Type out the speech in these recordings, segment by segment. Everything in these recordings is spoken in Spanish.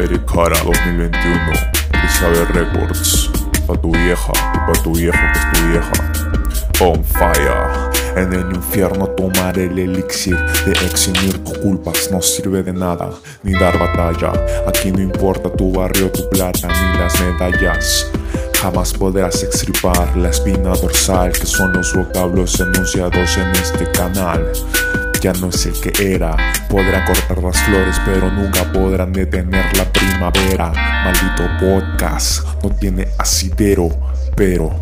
Eric Cara 2021, Elizabeth Records. Pa' tu vieja pa' tu viejo que es tu vieja. On fire. En el infierno tomar el elixir de eximir tus culpas no sirve de nada, ni dar batalla. Aquí no importa tu barrio, tu plata, ni las medallas. Jamás podrás extirpar la espina dorsal, que son los vocablos enunciados en este canal ya no el que era. Podrán cortar las flores, pero nunca podrán detener la primavera. Maldito podcast, no tiene asidero, pero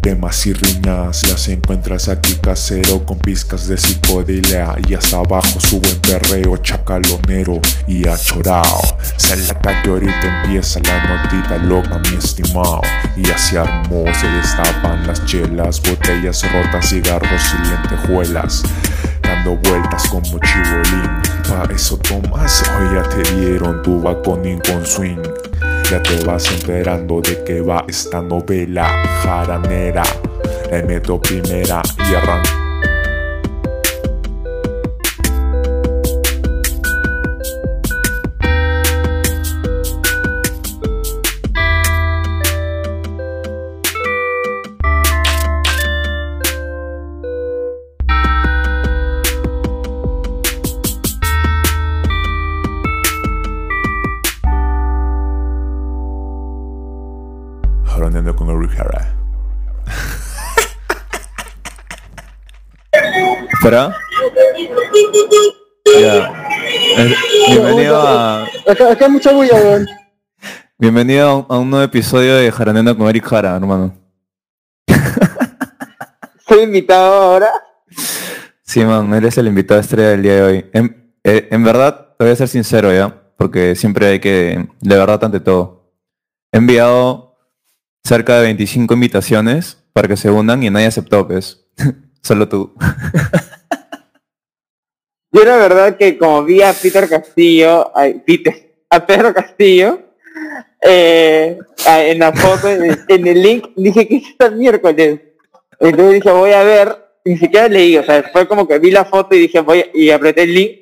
temas y riñas las encuentras aquí casero con pizcas de psicodelia y hasta abajo su buen perreo chacalonero y achorao. Se la que ahorita empieza la notita loca mi estimado y así armó se destapan las chelas, botellas rotas, cigarros y lentejuelas dando vueltas como chibolín. Pa' eso tomas, hoy ya te dieron tu baconín con swing. Ya te vas enterando de que va esta novela jaranera. Le meto primera y arranco. ¿Espera? Ya. Bienvenido a, Acá, acá hay mucha bulla, weón. bienvenido a un, a un nuevo episodio de Jaraneando con Eric Jara, hermano. Soy invitado ahora. Sí, man, eres el invitado estrella del día de hoy. En, eh, en verdad, te voy a ser sincero ya, porque siempre hay que, de verdad, ante todo. He enviado cerca de 25 invitaciones para que se unan y nadie aceptó, pues. Solo tú. Yo la verdad que como vi a Peter Castillo, a, Peter, a Pedro Castillo, eh, en la foto, en, el link, dije que es esta miércoles. Entonces dije, voy a ver, ni siquiera leí, o sea, fue como que vi la foto y dije, voy, y apreté el link,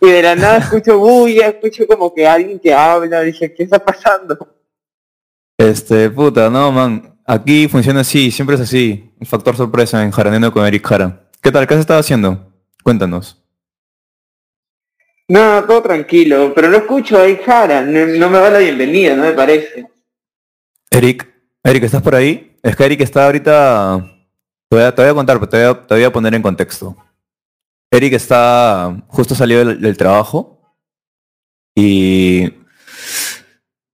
y de la nada escucho bulla, escucho como que alguien que habla, dije, ¿qué está pasando? Este, puta, no, man. Aquí funciona así, siempre es así. Un factor sorpresa en Jaraneando con Eric Jara. ¿Qué tal? ¿Qué has estado haciendo? Cuéntanos. No, todo tranquilo, pero no escucho ahí Jara, no, me da la bienvenida, no me parece. Eric, Eric, ¿estás por ahí? Es que Eric está ahorita... Te voy a, a contar, pero te voy a, te voy a poner en contexto. Eric está... Justo salió del, del trabajo y...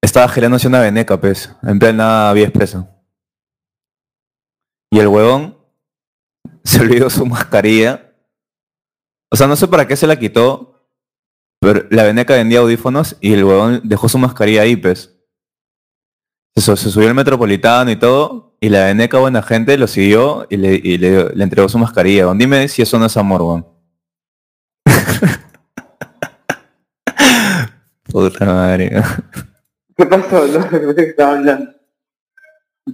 Estaba gelándose una veneca, pues, en plena vía expresa. Y el huevón se olvidó su mascarilla. O sea, no sé para qué se la quitó, pero la veneca vendía audífonos y el huevón dejó su mascarilla ahí, pues. Eso, se subió al metropolitano y todo, y la veneca buena gente lo siguió y le, y le, le entregó su mascarilla. Dime si eso no es amor, weón. Puta madre. ¿Qué pasó? No sé qué estaba hablando.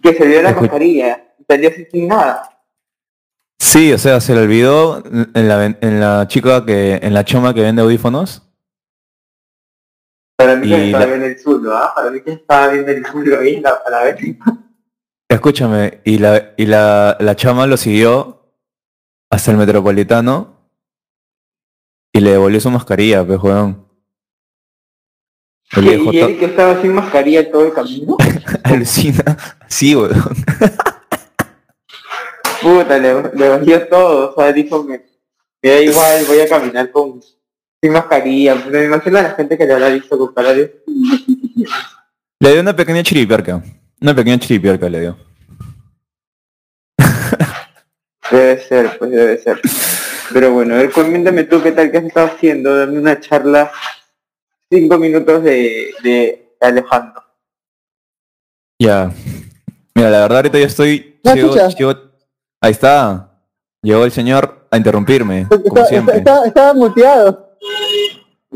Que se dio la mascarilla, salió sin nada. Sí, o sea, se le olvidó en la, ven- en la chica que, en la choma que vende audífonos. Para mí que estaba la- viendo el zulo, ¿ah? Para mí que estaba viendo el zulo ahí la- a la vez. Escúchame, y la, y la, la chama lo siguió hasta el metropolitano y le devolvió su mascarilla, pues. El Y, y to- Eric estaba sin mascarilla todo el camino. alucina. Sí, weón. Puta, le, le valió todo. O sea, dijo que me da igual, voy a caminar con sin mascarilla. Me imagino a la gente que le habrá visto con cara de... Le dio una pequeña chiripiarca. Una pequeña chiripiarca le dio. Debe ser, pues debe ser. Pero bueno, a ver, coméntame tú qué tal que has estado haciendo, dame una charla, cinco minutos de, de Alejandro. Ya. Mira, la verdad ahorita yo estoy... ¿Me sigo- escuchas? sigo- ahí está. Llegó el señor a interrumpirme, como siempre. estaba muteado.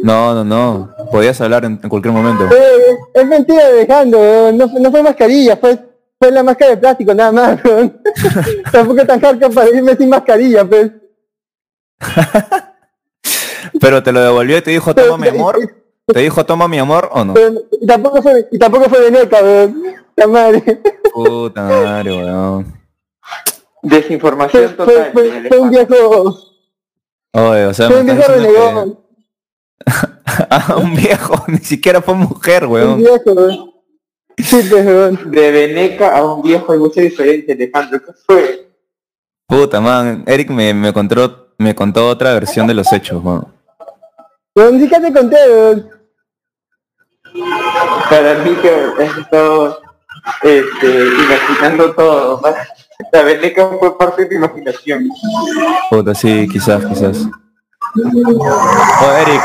No, no, no. Podías hablar en, en cualquier momento. Eh, es mentira de Alejandro, no, fue- no fue mascarilla, fue, fue la máscara de plástico nada más. weón. Tampoco es tan hardcore para irme sin mascarilla, pues. Pero te lo devolvió y te dijo, toma mi amor. ¿Te dijo toma mi amor o no? Pero, y tampoco fue, y tampoco fue Veneca, weón. La madre. Puta madre, weón. Desinformación Fue, total. fue, fue, fue un viejo, Oye, o sea, fue me un estás viejo renegón. Ah, un viejo, ni siquiera fue mujer, Un weón. viejo, weón. Sí, pues, weón. De Veneca a un viejo hay mucha diferencia, Alejandro. ¿Qué fue? Puta, man. Eric me, me contó, me contó otra versión de los hechos, man. Weón, sí que te conté, weón. Para mí que he estado este, imaginando todo. La Veneca fue parte de tu imaginación. Puta, sí, quizás, quizás. Oh, Eric.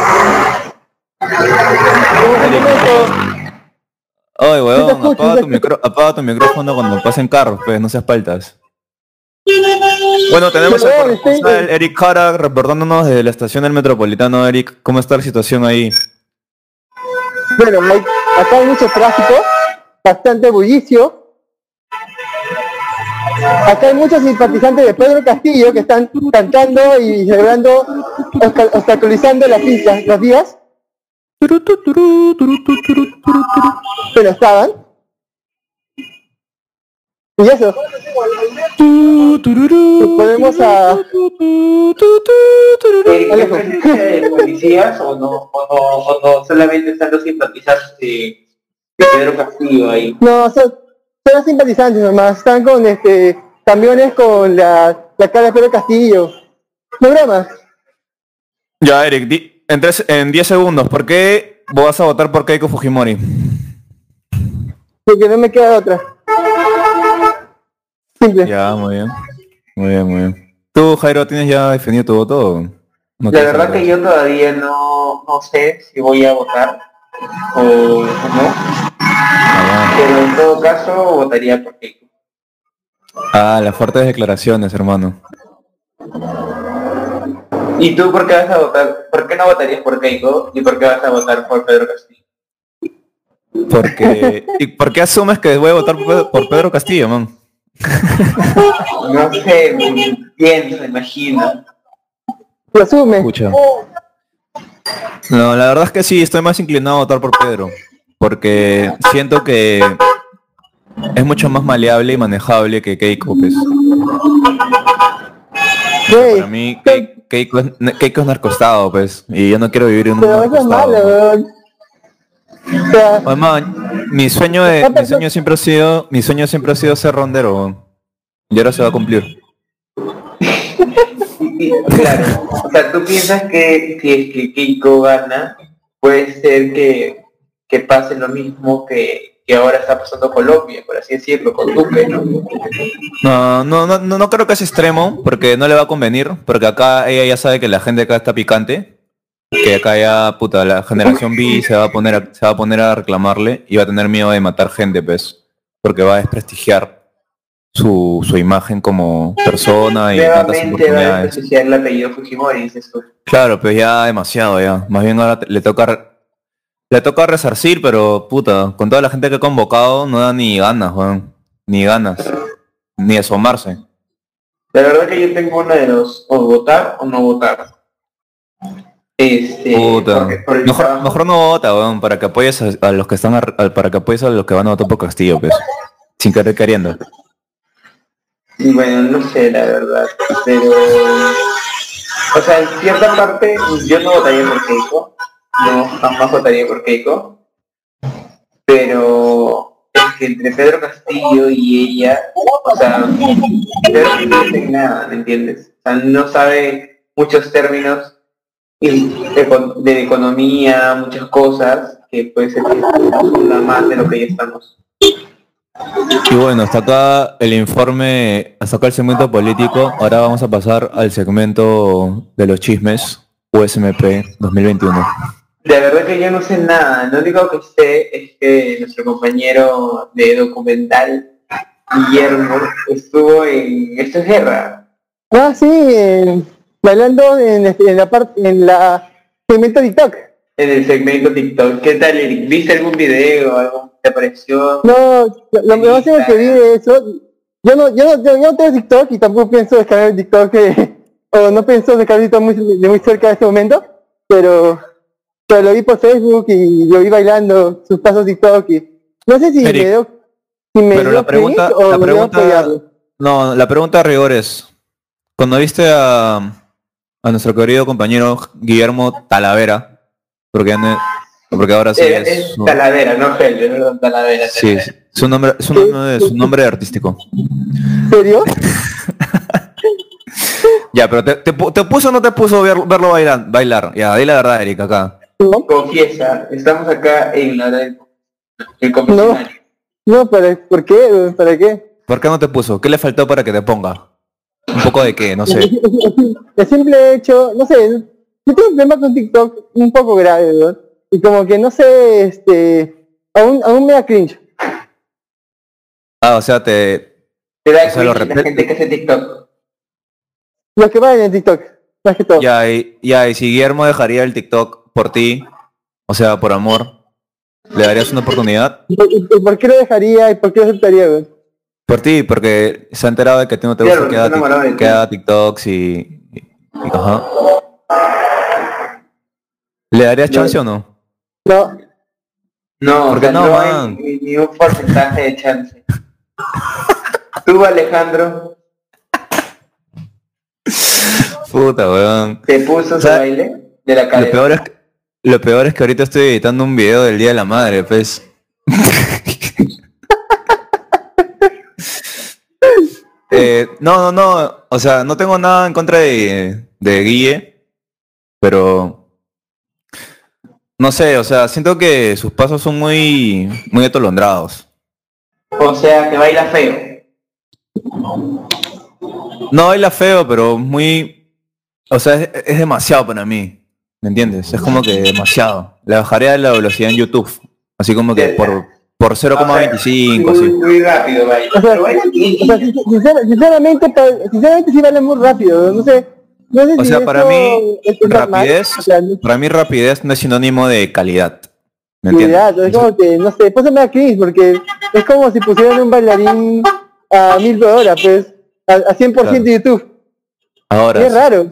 Sí te weón, escucho, apaga tu, micro, apaga tu micrófono cuando pasen carros, pues, no seas paltas. Bueno, tenemos al corresponsal Eric Cara reportándonos desde la estación del Metropolitano. Eric, ¿cómo está la situación ahí? Bueno, acá hay mucho tráfico, bastante bullicio. Acá hay muchos simpatizantes de Pedro Castillo que están cantando y celebrando, obsta- obstaculizando las pistas, las vías. Pero estaban. Y eso. Podemos a... ¿Qué de policías o no, o no, o no solamente están los simpatizantes de, de Pedro Castillo ahí? No, son, son simpatizantes nomás. Están con este camiones con la, la cara de Pedro Castillo. No broma. Ya, Eric, di- en, tres- en 10 segundos, ¿por qué vas a votar por Keiko Fujimori? Porque no me queda otra. Simple. Ya, muy bien. Muy bien, muy bien. ¿Tú, Jairo, tienes ya definido tu voto? o no La verdad que yo todavía no, no sé si voy a votar o no, Ah, pero en todo caso votaría por Keiko. Ah, las fuertes declaraciones, hermano. ¿Y tú por qué vas a votar? ¿Por qué no votarías por Keiko y por qué vas a votar por Pedro Castillo? Porque... ¿Y por qué asumes que voy a votar por Pedro, Castillo, man? No sé, me pienso, imagino. Lo asume. Escucha. No, la verdad es que sí, estoy más inclinado a votar por Pedro. Porque siento que es mucho más maleable y manejable que Keiko, pues. Güey, Para mí, Ke- Keiko es, Keiko es narcostado, pues. Y yo no quiero vivir en un pero eso es narcostado. malo. O sea, mi sueño de, mi sueño siempre ha sido, mi sueño siempre ha sido ser rondero, y ahora se va a cumplir. Claro, o sea, tú piensas que si es que Keiko gana, puede ser que, que pase lo mismo que, que ahora está pasando Colombia, por así decirlo, con Duque, ¿no? No, no, no, no, creo que es extremo, porque no le va a convenir, porque acá ella ya sabe que la gente acá está picante, que acá ya, puta, la generación B se va a poner a, se va a poner a reclamarle y va a tener miedo de matar gente, pues, porque va a desprestigiar su, su imagen como persona y tantas Nuevamente va a oportunidades. desprestigiar el apellido Fujimori, dices tú. Claro, pues ya demasiado ya. Más bien ahora le toca le toca resarcir, pero puta, con toda la gente que ha convocado no da ni ganas, weón. Ni ganas. Ni asomarse. La verdad que yo tengo una de dos, o votar o no votar. Este, Puta. porque Mejor, no vota, weón, para que apoyes a, a los que están a- para que apoyes a los que van a votar por Castillo, pues. Sin querer queriendo. Y bueno, no sé, la verdad, pero... O sea, en cierta parte yo no votaría por Keiko, no jamás votaría por Keiko, pero es que entre Pedro Castillo y ella, o sea, Pedro no sabe nada, ¿me entiendes? O sea, no sabe muchos términos de economía, muchas cosas, que puede ser que una más de lo que ya estamos. Y bueno, hasta acá el informe, hasta acá el segmento político. Ahora vamos a pasar al segmento de los chismes USMP 2021. De verdad que yo no sé nada. Lo único que sé es que nuestro compañero de documental, Guillermo, estuvo en Esto es Guerra. ah, sí, eh, bailando en, en la parte, en la segmento TikTok. En el segmento TikTok. ¿Qué tal, Eric? ¿Viste algún video? ¿Algo te pareció? No, lo, máximo que vi de eso, yo no, yo no, yo, yo no tengo TikTok y tampoco pienso descargar el TikTok, eh, o no pienso descargar TikTok muy, de muy cerca de este momento, pero pero lo vi por Facebook y lo vi bailando sus pasos TikTok y no sé si Eric, me dio si me pero dio la pregunta- o la me dio pregunta-. No, la pregunta de rigor es, cuando viste a, a nuestro querido compañero Guillermo Talavera, porque, no- porque ahora sí Eh, es, es su, Talavera, no Felde, perdón, Talavera. sí, es su nombre, su nombre, su nombre artístico. ¿En serio? Ya, pero te, te, pu- te puso o no te puso ver- verlo bailar, bailar. Ya, di la verdad, Eric, acá. No, Confiesa, estamos acá en la hora del el confesionario. no, ¿para, ¿por qué? ¿Para qué? ¿Por qué no te puso? ¿Qué le faltó para que te ponga? Un poco de qué, no sé. El simple hecho, no sé, yo tengo un problema con TikTok un poco grave, ¿no? Y como que no sé, este, aún, aún me da cringe. Ah, o sea, te... Te da O sea, lo cringe la gente que hace TikTok. Los que van en TikTok, más que todo. Ya, y, ya, y si Guillermo dejaría el TikTok por ti, o sea, por amor, ¿le darías una oportunidad? ¿Y, por qué lo dejaría y por qué lo aceptaría, güey? Por ti, porque se ha enterado de que a ti no te Claro, gusta que haga, tic- que TikToks y, y- y- Ajá. ¿Le darías chance o no? No, No, ¿Por o qué sea, no, hay ni, ni un porcentaje de chance. Tú, Alejandro, Puta, weón. te puso su sea, baile de la Lo cadera. peor, es que, lo peor es que ahorita estoy editando un video del Día de la Madre, pues. Eh, no, no, no. O sea, no tengo nada en contra de, de Guille, pero no sé, o sea, siento que sus pasos son muy, muy atolondrados. O sea, que baila feo. No baila feo, pero muy, o sea, es, es demasiado para mí. ¿Me entiendes? Es como que demasiado. Le bajaría la velocidad en YouTube, así como que por, por 0,25, muy, así. muy rápido o sea, o sinceramente, sinceramente sí vale muy rápido, no sé. No sé O si sea, para mí, rapidez, o sea, no- para mí rapidez no es sinónimo de calidad. ¿Me entiendes? Cuidado, es como que, no sé, pues me da cringe porque es como si pusieran un bailarín a mil por hora, pues, a, a 100% Claro. de YouTube. Ahora, es raro.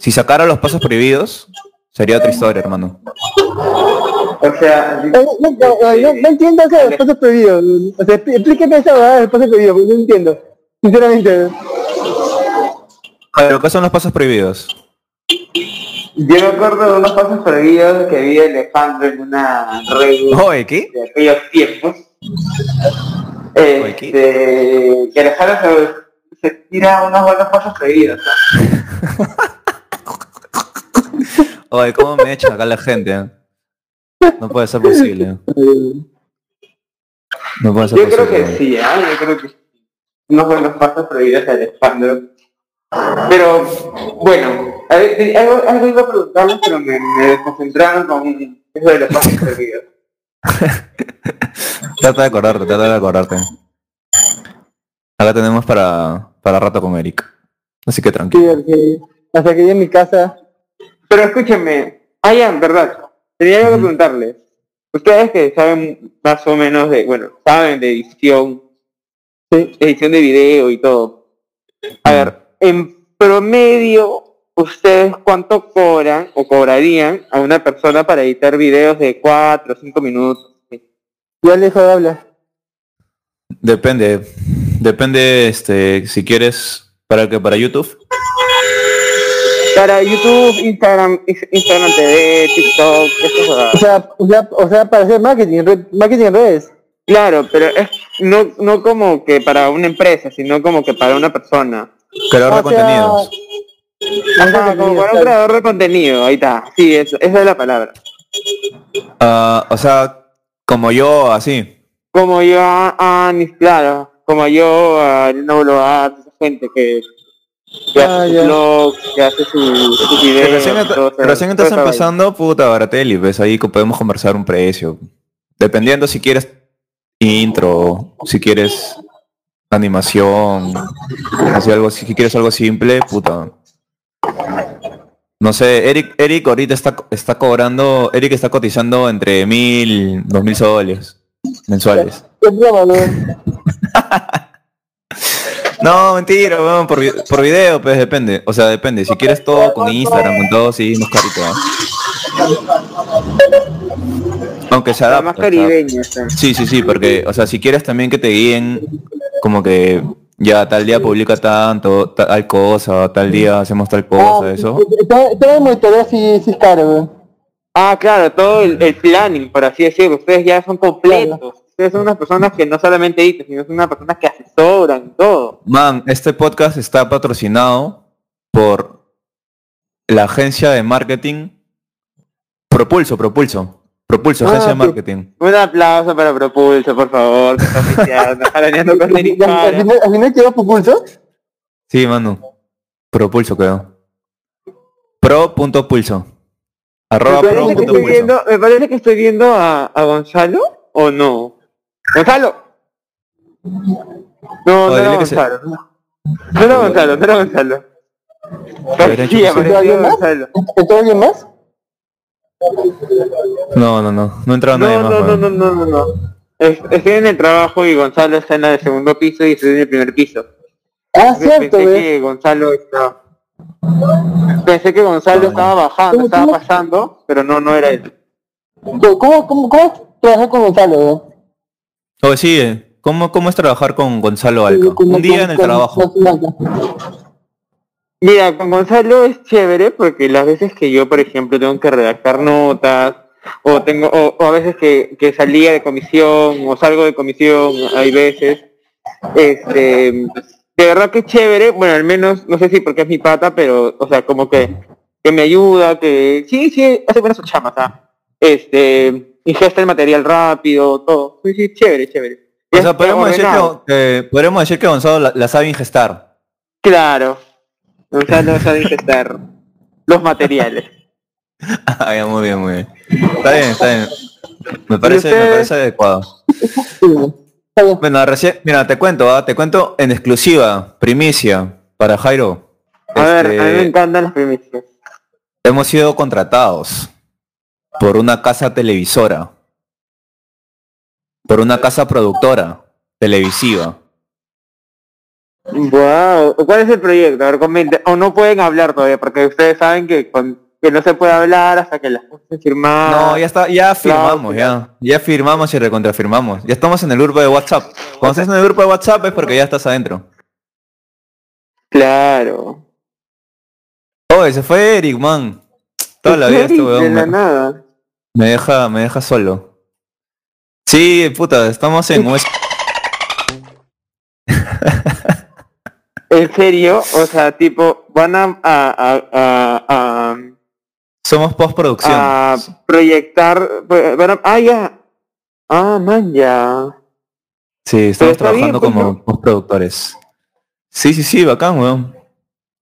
si sacara los pasos prohibidos, sería otra historia, hermano. O sea, No, no, no, no- no entiendo eso de los pasos prohibidos. O sea, expl- explíqueme esa verdad de los pasos prohibidos, porque no entiendo. Sinceramente. Pero, ¿qué son los pasos prohibidos? yo me acuerdo de unos pasos prohibidos que vi Alejandro en una red Oye, ¿qué? de aquellos tiempos. Este, que Alejandro se, se tira unos buenos pasos prohibidos. ¿no? Oye, ¿cómo me echan acá la gente? eh? No puede ser posible. No puede ser Yo posible. creo que sí, ¿ah? yo creo que sí. Unos buenos pasos prohibidos de Alejandro. Pero, bueno, a ver, te- algo, algo iba a preguntarles, pero me, me desconcentraron con eso de los pasos prohibidos. Trata de acordarte, trata de acordarte. Acá tenemos para, para rato con Eric. Así que Sí, tranquilo. porque hasta que llegue a mi casa. Pero escúchenme, ah, ya, verdad, tenía algo que preguntarles. Ustedes que saben más o menos de, bueno, saben de edición, Sí. edición de video y todo. A ver, en promedio, ¿ustedes cuánto cobran o cobrarían a una persona para editar videos de 4 o 5 minutos? Ya lejos de hablar. Depende. Depende, este, si quieres, para que para YouTube. Para YouTube, Instagram, Instagram TV, TikTok, esas O cosas. sea, o sea, o sea para hacer marketing, en red- marketing en redes. Claro, pero es no, no como que para una empresa, sino como que para una persona. Creador de contenidos. Ajá, como para un creador de contenido, ahí está. Sí, eso, esa es la palabra. Ah, o sea, como yo, así. Como yo, a Anis, claro. Como yo, a Elena Boloar, esa gente que, que Ah, hace blogs, que hace sus Que videos. recién, y todo recién estás toda esa vaina. empezando, puta, Baratelli, pues ahí co- podemos conversar un precio. Dependiendo si quieres intro, si quieres animación, así algo, si quieres algo simple, puta. No sé, Eric, Eric ahorita está, está cobrando, Eric está cotizando entre mil, dos mil soles mensuales. ¿no? Mentira, weón, por, vi- por video, pues depende. O sea, depende. Si quieres todo con Instagram, con todo, sí, más carito. ¿ah? Aunque se adapta. más o sea, caribeña. o sea. Sí, sí, sí, porque, o sea, si quieres también que te guíen, como que ya tal día publica tanto, tal cosa, tal día hacemos tal cosa, eso. Todo todo el monitoreo sí, sí es caro, weón. Ah, claro, todo el, el planning, por así decirlo. Ustedes ya son completos. Ustedes son unas personas que no solamente editan, sino son unas personas que asesoran todo. Man, este podcast está patrocinado por la agencia de marketing Propulso, Propulso. Propulso, Ah, agencia de marketing. Un aplauso para Propulso, por favor, que está oficiando, jalaneando con Eric Ya, Al Jara. final, al final quedó pulso. Sí, mano. Propulso creo. Pro.pulso. Arroba Me parece, pro.pulso. viendo, me parece que estoy viendo a, a Gonzalo, ¿o no? ¡Gonzalo! No, no era Gonzalo. No No era Gonzalo, no era Gonzalo. Sí, apareció ¿Alguien más? ¿Entró alguien más? No, no, no. No entraba No, nadie más. no, no, no, no, no, no. Es- Estoy en el trabajo y Gonzalo está en la del segundo piso y estoy en el primer piso. Ah, cierto, pensé que Gonzalo estaba... Pensé que Gonzalo estaba bajando, ¿Cómo- estaba cómo? pasando, pero no, no era él. ¿Cómo, cómo, cómo trabajar con Gonzalo? Oye, sí, eh, ¿cómo, ¿cómo es trabajar con Gonzalo Alca? Un día en el trabajo. Mira, con Gonzalo es chévere porque las veces que yo, por ejemplo, tengo que redactar notas, o tengo, o, o a veces que, que salía de comisión, o salgo de comisión, hay veces, este, de verdad que es chévere, bueno, al menos, no sé si porque es mi pata, pero, o sea, como que, que me ayuda, que, sí, sí, hace buenas chamas, ¿ah? Este, ingesta el material rápido, todo, sí, sí, chévere, chévere. O sea, podemos decir, que, que- podríamos decir que Gonzalo la, la sabe ingestar. Claro, Gonzalo sabe ingestar los materiales. Ah, ya, muy bien, muy bien. Está bien, está bien. Me parece, me parece adecuado. Bueno, recién, mira, te cuento, ¿ah? te cuento en exclusiva, primicia, para Jairo. A ver, a mí me Este, encantan las primicias. hemos sido contratados por una casa televisora, por una casa productora televisiva. Wow, ¿cuál es el proyecto? A ver, comenten. O no pueden hablar todavía, porque ustedes saben que, con- que no se puede hablar hasta que las cosas firman. No, ya está, ya firmamos, ya. Ya firmamos y recontrafirmamos. Ya estamos en el grupo de WhatsApp. Cuando estás en el grupo de WhatsApp es porque ya estás adentro. Claro. Oh, se fue Eric, man. Toda la vida este De weón la nada. Me deja, me deja solo. Sí, puta, estamos en ¿En serio? O sea, tipo, van a, a, a, Somos postproducción. a proyectar... Van a, ah, ya. Ah, man, ya. sí, estamos bien, trabajando pues, como ¿no? postproductores. Sí, sí, sí, bacán, weón.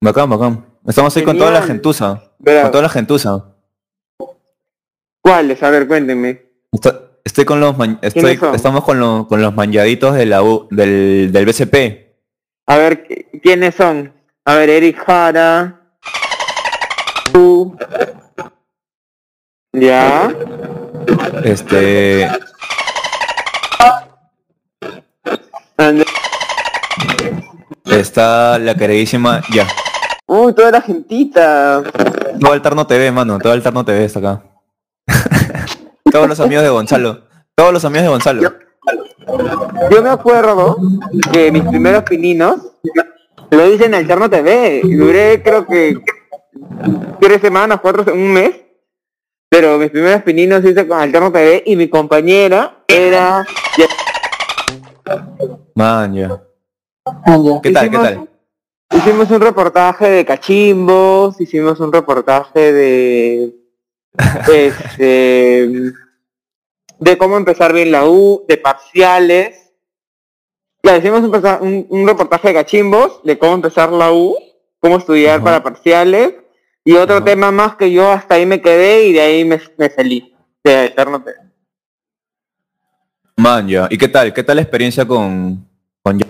Bacán, bacán. Estamos ahí con toda la gentuza. Bravo. Con toda la gentuza. ¿Cuáles? A ver, cuéntenme. Esto- Estoy con los estoy, estamos con, lo- con los manlladitos de la U, del, del BCP. A ver, ¿qui- ¿quiénes son? A ver, Eric Jara. Tú. Ya. Este. And- Está la queridísima. Ya. Uy, toda la gentita. Todo Alterno TV, mano. Todo Alterno TV está acá. Todos los amigos de Gonzalo. Todos los amigos de Gonzalo. Yo me acuerdo que mis primeros pininos lo hice en Alterno TV. Duré creo que tres semanas, cuatro, un mes. Pero mis primeros pininos hice con Alterno TV y mi compañera era... Man, ya. Ah, ya. ¿Qué tal? ¿Qué tal? Hicimos un reportaje de cachimbos, hicimos un reportaje de este de cómo empezar bien la U, de parciales. Ya hicimos un, reportaje de cachimbos, de cómo empezar la U, cómo estudiar Ajá. para parciales, y otro Ajá. tema más que yo hasta ahí me quedé y de ahí me, me salí. De Eterno. Man, ya. ¿Y qué tal? ¿Qué tal la experiencia con, con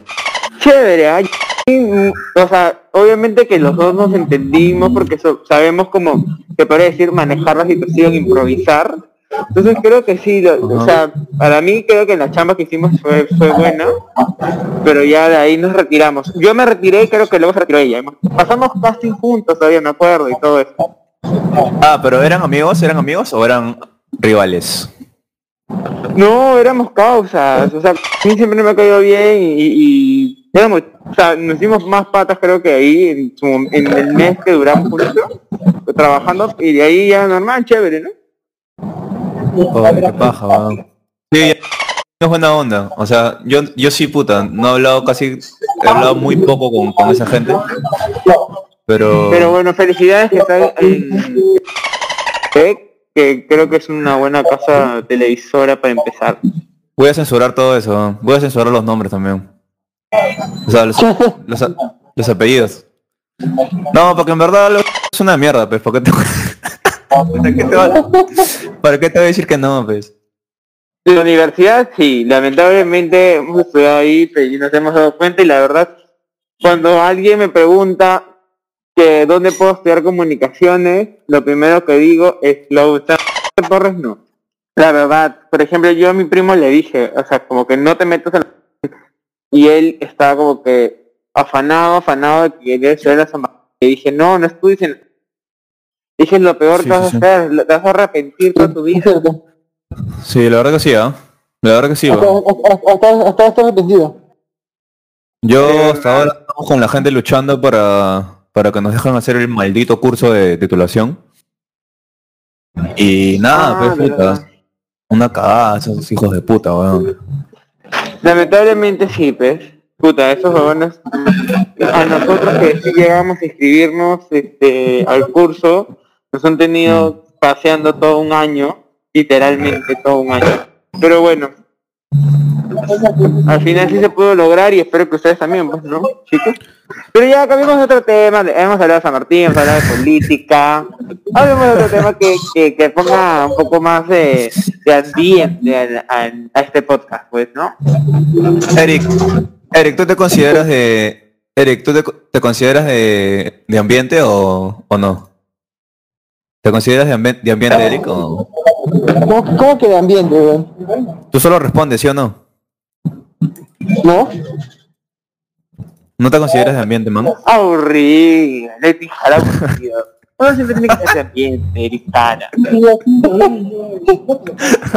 chévere, ¿ah? Y, mm, o sea, obviamente que los dos nos entendimos porque so- sabemos cómo, se podría decir, manejar la situación, improvisar. Entonces creo que sí, lo- o sea, para mí creo que la chamba que hicimos fue, fue buena, pero ya de ahí nos retiramos. Yo me retiré y creo que luego se retiró ella. Pasamos casting juntos todavía, me acuerdo, y todo eso. Ah, pero ¿eran amigos? ¿Eran amigos o eran rivales? No, éramos causas, o sea, a mí siempre me ha caído bien y, y éramos, o sea, nos hicimos más patas creo que ahí en, su- en el mes que duramos juntos, trabajando y de ahí ya normal, chévere, ¿no? Oye, qué paja, weón. Sí, ya- es buena onda. O sea, yo, yo sí, puta, no he hablado casi, he hablado muy poco con, con esa gente. Pero, Pero bueno, felicidades que está en Tech, que creo que es una buena casa televisora para empezar. voy a censurar todo eso. Voy a censurar los nombres también. O sea, los, los, apellidos. No, porque en verdad es una mierda, pues. ¿Por qué te, ¿Para qué te va- ¿Para qué te voy a decir que no, pues? La universidad, sí, lamentablemente hemos estudiado ahí pero y nos hemos dado cuenta y la verdad, cuando alguien me pregunta que dónde puedo estudiar comunicaciones, lo primero que digo es, ¿lo está Torres? No. La verdad, por ejemplo, yo a mi primo le dije, o sea, como que no te metas en la... Y él estaba como que afanado, afanado de que quería estudiar la San Martín. Le dije, no, no estudies en... Dije, lo peor Sí, que vas sí, a sí. hacer, lo- te vas a arrepentir toda tu vida. Sí, la verdad que sí, ¿ah? La verdad que sí, Hasta, weón. hasta, hasta, hasta está arrepentido. Yo Eh, hasta ahora estamos con la gente luchando para, para que nos dejen hacer el maldito curso de titulación. Y nada, Ah, pues puta. Una cagada, esos hijos de puta, weón. Lamentablemente sí, pues. Puta, esos jóvenes, a nosotros que sí llegamos a inscribirnos este, al curso, nos han tenido paseando todo un año, literalmente todo un año. Pero bueno, al final sí se pudo lograr y espero que ustedes también, pues, ¿no, chicos? Pero ya cambiamos de otro tema, hemos hablado de San Martín, hemos hablado de política, hablemos de otro tema que, que, que ponga un poco más de, de ambiente a este podcast, pues, ¿no? Eric, Eric, ¿tú te consideras de... Eric, ¿tú te, te consideras de, de ambiente o, o no? ¿Te consideras de, ambi- de ambiente, Eric? O... ¿Cómo, cómo que de ambiente? Tú solo respondes, ¿sí o no? ¿No? ¿No te consideras de ambiente, man? Aburrido, le aburrido. Uno siempre tiene que ser de ambiente, Ericana.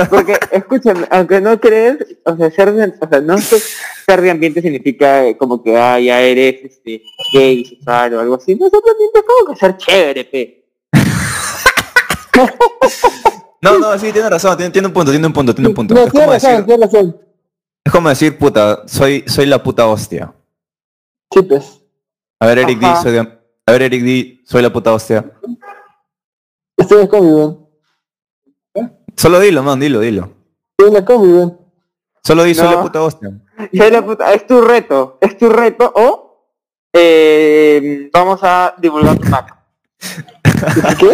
Porque, escúchame, aunque no crees, o sea, ser de, o sea, no sé, ser de ambiente significa como que, ah, ya eres, este, gay, sexual o algo así. No, ser de ambiente es como que ser chévere, pe. No, no, sí, tiene razón, tiene, tiene un punto, tiene un punto, tiene un punto. No, tiene razón, decir, tiene razón. Es como decir, puta, soy, soy la puta hostia. Sí, pues. A ver, Eric, Ajá. soy de, a ver, Eric, di, soy la puta hostia. Estoy en la combi, weón. Solo dilo, man, dilo, dilo. Estoy en la combi, weón. Solo di, soy No. la puta hostia. Soy la puta- es tu reto, es tu reto o eh, vamos a divulgar tu pack. ¿Qué?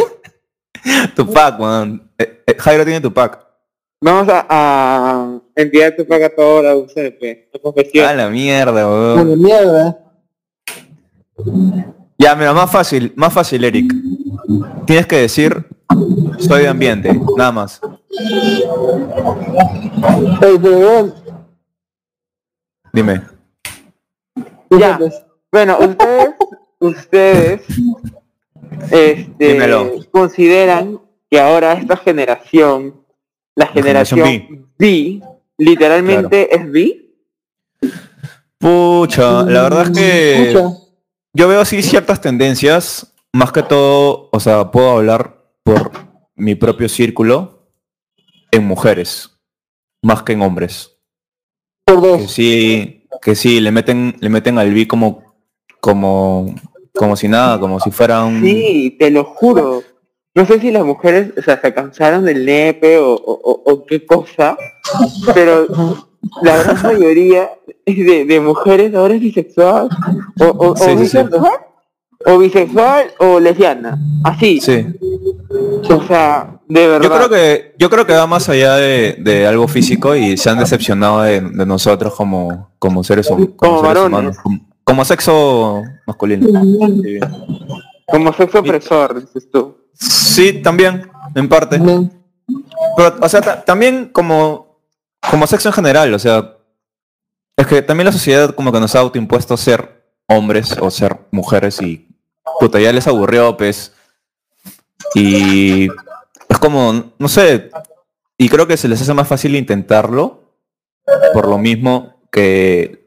Tu pack, man. Eh, eh, Jairo tiene tu pack. Vamos a, a enviar tu pack a toda la UCP. Confesión. A la mierda, weón. Bueno, mierda. Ya, mira, más fácil, más fácil, Eric. Tienes que decir, soy de ambiente, nada más. Ey, pero. Dime. Ya. Bueno, ustedes, ustedes, este, Dímelo. consideran que ahora esta generación, la generación generación B, literalmente es B. Pucha, la verdad es que yo veo así ciertas tendencias, más que todo, o sea, puedo hablar por mi propio círculo en mujeres, más que en hombres. Por Que dos. sí, que sí, le meten, le meten al B como, como, como si nada, como si fuera un... Sí, te lo juro. No sé si las mujeres, o sea, se cansaron del nepe o, o, qué cosa, pero la gran mayoría de, de mujeres ahora es bisexual o, o, o Sí, bisexual o bisexual o lesbiana. Así. Sí. O sea, de verdad. Yo creo que, yo creo que va más allá de, de algo físico y se han decepcionado de, de nosotros como, como seres, como Como seres humanos, como, como sexo masculino. Sí. Como sexo opresor, dices tú. Sí, también, en parte. Pero, o sea, ta- también como, como sexo en general, o sea, es que también la sociedad como que nos ha autoimpuesto ser hombres o ser mujeres y puta, ya les aburrió, pues. Y es como, no sé, y creo que se les hace más fácil intentarlo, por lo mismo que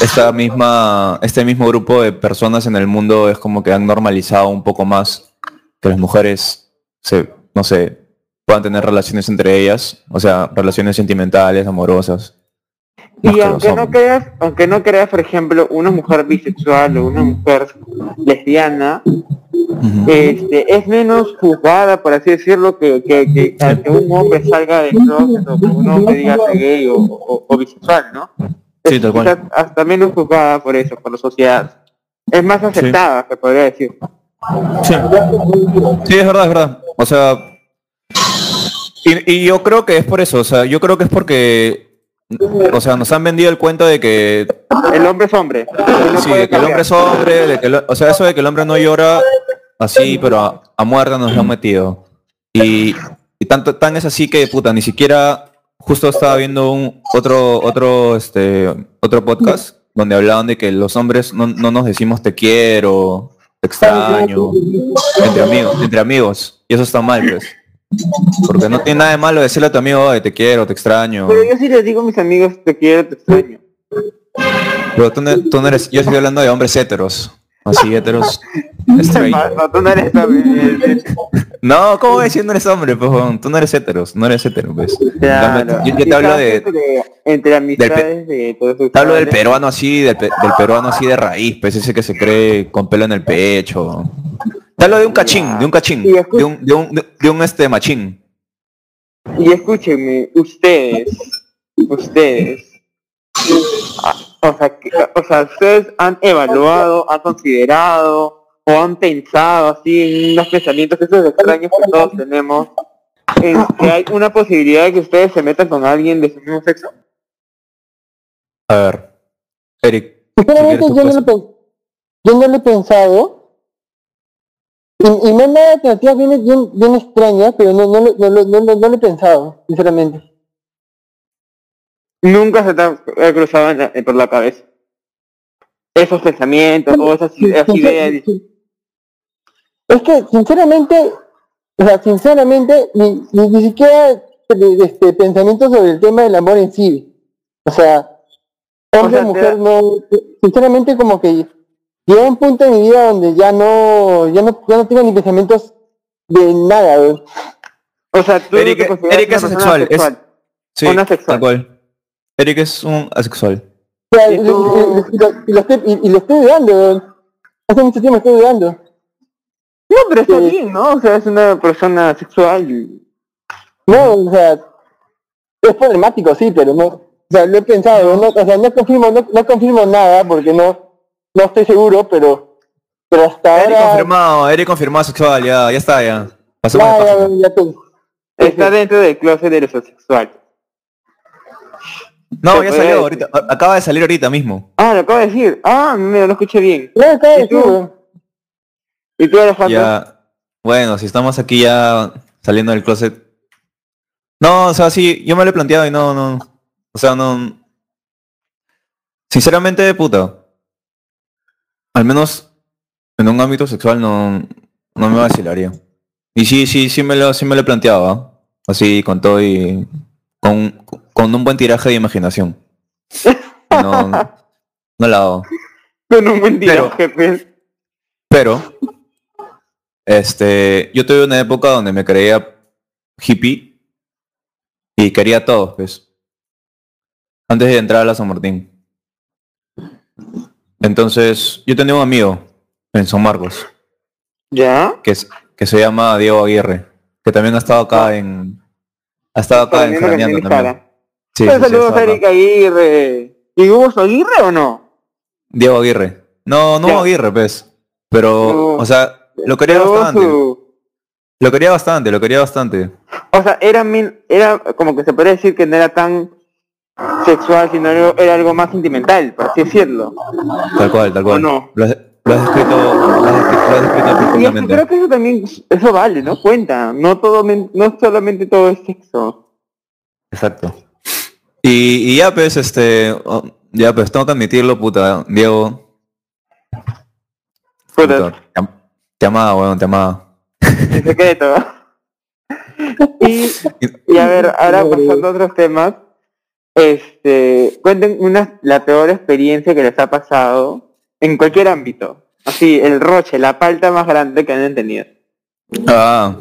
esta misma, este mismo grupo de personas en el mundo es como que han normalizado un poco más que las mujeres se, no sé, puedan tener relaciones entre ellas, o sea, relaciones sentimentales, amorosas. Y que aunque no creas, aunque no creas, por ejemplo, una mujer bisexual o una mujer lesbiana, este, es menos juzgada, por así decirlo, que, que, que, que un hombre salga del closet o que un hombre diga ser gay o, o- o bisexual, ¿no? Sí, Es tal cual. quizás hasta menos juzgada por eso, por la sociedad. Es más aceptada, se podría decir. Sí. Sí, es verdad, es verdad. O sea, y, y yo creo que es por eso, o sea, yo creo que es porque, o sea, nos han vendido el cuento de que, El hombre es hombre. no sí, de que el hombre es hombre, de que el- o sea, eso de que el hombre no llora así, pero a, a muerte nos lo han metido. Y, y tanto tan es así que, puta, ni siquiera, justo estaba viendo un otro, otro, este, otro podcast donde hablaban de que los hombres no, no nos decimos te quiero, te extraño, entre amigos, entre amigos. Y eso está mal, pues. Porque no tiene nada de malo decirle a tu amigo, "Ay, te quiero, te extraño. Pero yo sí les digo a mis amigos, te quiero, te extraño. Pero tú no, tú no eres, yo estoy hablando de hombres heteros. Así, heteros. straight. No, tú no eres hombre. No, ¿cómo voy a decir no eres hombre, pues? Tú no eres heteros, no eres hetero, pues. Claro. Yo, yo te hablo de, Entre, entre amistades de todos te hablo del peruano así, del, pe- del peruano así de raíz, pues ese que se cree con pelo en el pecho. Te hablo de un cachín, de un cachín, de un, de un, de, de un este machín. Y escúchenme, ustedes, ustedes, o sea, que- o sea, ustedes han evaluado, han considerado o han pensado así en los pensamientos esos extraños que todos tenemos, en que hay una posibilidad de que ustedes se metan con alguien de su mismo sexo. A ver, Eric. Sinceramente yo no, lo, yo no lo he pensado. Y, y me han dado alternativas bien, bien, bien extrañas, pero no, no, lo- no, lo- no, lo- no lo he pensado, sinceramente. Nunca se te ha cruzado en la- por la cabeza esos pensamientos o esas, esas ideas. Es que, sinceramente, o sea, sinceramente, ni, ni, ni siquiera eh, este, pensamientos sobre el tema del amor en sí. O sea, hombre O sea, te mujer da- no, sinceramente como que llega un punto en mi vida donde ya no, ya no, ya no tengo ni pensamientos de nada, güey. O sea, tú consideras Eric es asexual, es- Sí, Una sexual. tal cual. Eric es un asexual. O sea, ¿Y y, tú? y- y lo, y lo estoy, y- y lo estoy dudando. Hace mucho tiempo estoy dudando. No, pero está Sí. bien, ¿no? O sea, es una persona sexual. y- No, o sea, es problemático, sí, pero no, o sea, lo he pensado, no, o sea, no confirmo, no, no confirmo nada porque no, no estoy seguro, pero, pero hasta Eric ahora, confirmado, Eric confirmado asexual, ya, ya está, ya. Pasamos de ya, ya, ya Está dentro del closet de los asexuales. No, ya salió ahorita, a- acaba de salir ahorita mismo. Ah, lo acabo de decir. Ah, mira, lo escuché bien. no, acaba de ¿Y tú? decir. ¿Y tú, Alejandro? Ya, bueno, si estamos aquí ya saliendo del closet. No, o sea, sí, yo me lo he planteado y no, no. O sea, no. Sinceramente, puta. Al menos en un ámbito sexual no, no me vacilaría. Y sí, sí, sí me lo, sí me lo he planteado, ¿ah? Así con todo y. Con, con un buen tiraje de imaginación. No, no la hago. Con un buen Pero- tiraje, pues. Pero, este, yo tuve una época donde me creía hippie y quería a todos, pues. Antes de entrar a la San Martín. Entonces, yo tenía un amigo en San Marcos ¿Ya? que, es- que se llama Diego Aguirre, que también ha estado acá en. Ha estado acá en también. Sí, Pues sí, sí, saludos estado a. Eric Aguirre. ¿Y Hugo Aguirre o no? Diego Aguirre. No, no Ya. Aguirre, pues. Pero, No. o sea, lo quería Pero bastante. su- Lo quería bastante, lo quería bastante. O sea, era, min- era como que se podría decir que no era tan sexual, sino era algo más sentimental, por así decirlo. Tal cual, tal cual. ¿O no? Lo, has, lo has descrito, lo has descrito, lo has descrito Y es que perfectamente. creo que eso también, eso vale, ¿no? Cuenta. No todo, no solamente todo es sexo. Exacto. Y, y ya pues, este, oh, ya pues tengo que admitirlo, puta, Diego. Puta, puta, te, am- te amaba, weón, te amaba. secreto. Y, y a ver, ahora pasando a otros temas, este, cuenten una, la peor experiencia que les ha pasado en cualquier ámbito. Así, el roche, la palta más grande que han tenido. Ah,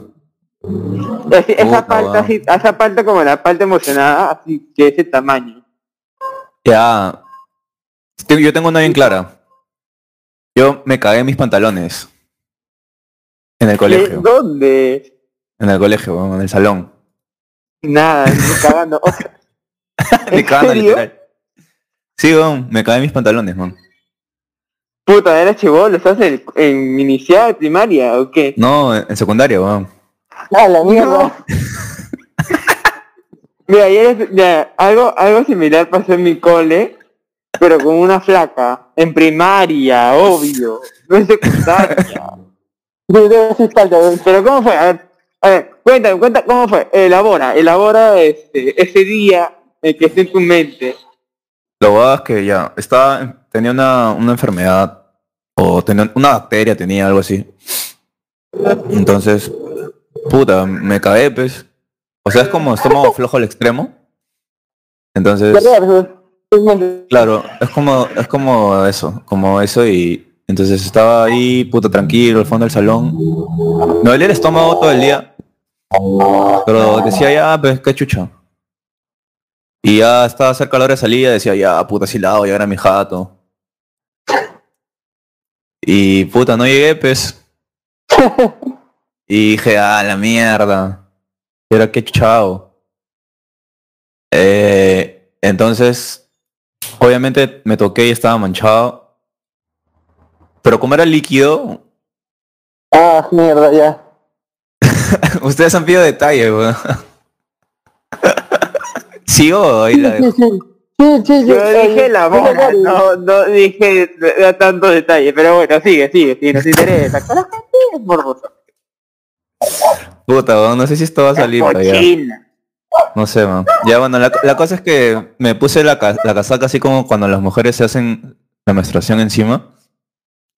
esa Puta, weón. así, esa palta como la palta emocionada, así, de ese tamaño. ya. Yo tengo una bien clara. Yo me cagué en mis pantalones. En el colegio. ¿Dónde? En el colegio, en el salón. Nada, estoy cagando. Me ¿En cagando, serio? literal. Sí, weón, me cagué en mis pantalones, man. puta, eres chivolo, ¿estás en, en inicial, primaria o qué? No, en en secundaria, weón. Ah, la mierda. Mira, ayer ya, algo, algo similar pasó en mi cole, pero con una flaca. En primaria, obvio. No en secundaria. Pero ¿cómo fue? A ver, a ver, cuéntame, cuenta cómo fue. Elabora, elabora este, ese día el que esté en tu mente. Lo guay es que ya, estaba, tenía una, una enfermedad, o tenía una bacteria, tenía algo así. Entonces, puta, me cagué, pues. O sea, es como estómago flojo al extremo. Entonces. Realmente. claro, es como, es como eso, como eso y entonces estaba ahí, puta, tranquilo, al fondo del salón. Me dolía el estómago todo el día. Pero decía ya, pues, qué chucha. Y ya estaba cerca de la hora de salida, decía ya, puta, si la hago, llegar a mi jato. Y puta, no llegué, pues. Y dije, ah, la mierda. Y ahora qué chao. Eh, entonces, obviamente me toqué y estaba manchado. Pero como era líquido, Ah, mierda, ya. ustedes han pedido detalles, weón. ¿Sigo ahí la Sí, sí. Yo dije la sí, no, no dije tantos detalles, pero bueno, sigue, sigue, si nos interesa. Con la gente es morboso. Puta, weón, no sé si esto va a salir. No sé, man. Ya, bueno, la, la cosa es que me puse la, la casaca así como cuando las mujeres se hacen la menstruación encima.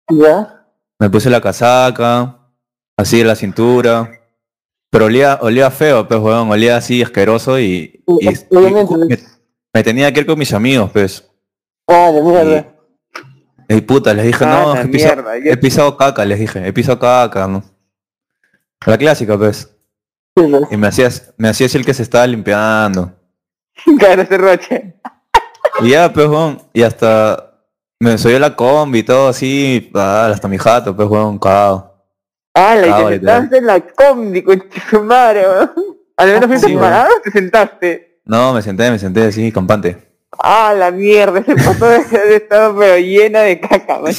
Ya. Me puse la casaca, así en la cintura. Pero olía, olía feo, pues, weón, olía así asqueroso y, y- me, me tenía que ir con mis amigos, pues. Ah, la mierda. Y puta, les dije, Ah, no, he pisado, he pisado caca, les dije, he pisado caca, ¿no? La clásica, pues. Sí, pues. Y me hacías, me hacía así el que se estaba limpiando. Claro, ese roche. Y ya, pues, weón, y hasta me subí a la combi y todo así, hasta mi jato, pues, weón, cagado. Ah, la y te sentaste en la combi, con tu madre, weón. Al menos fuiste Sí, o te sentaste. No, me senté, me senté así, campante. Ah, la mierda, ese pato de estado pero llena de caca, weón.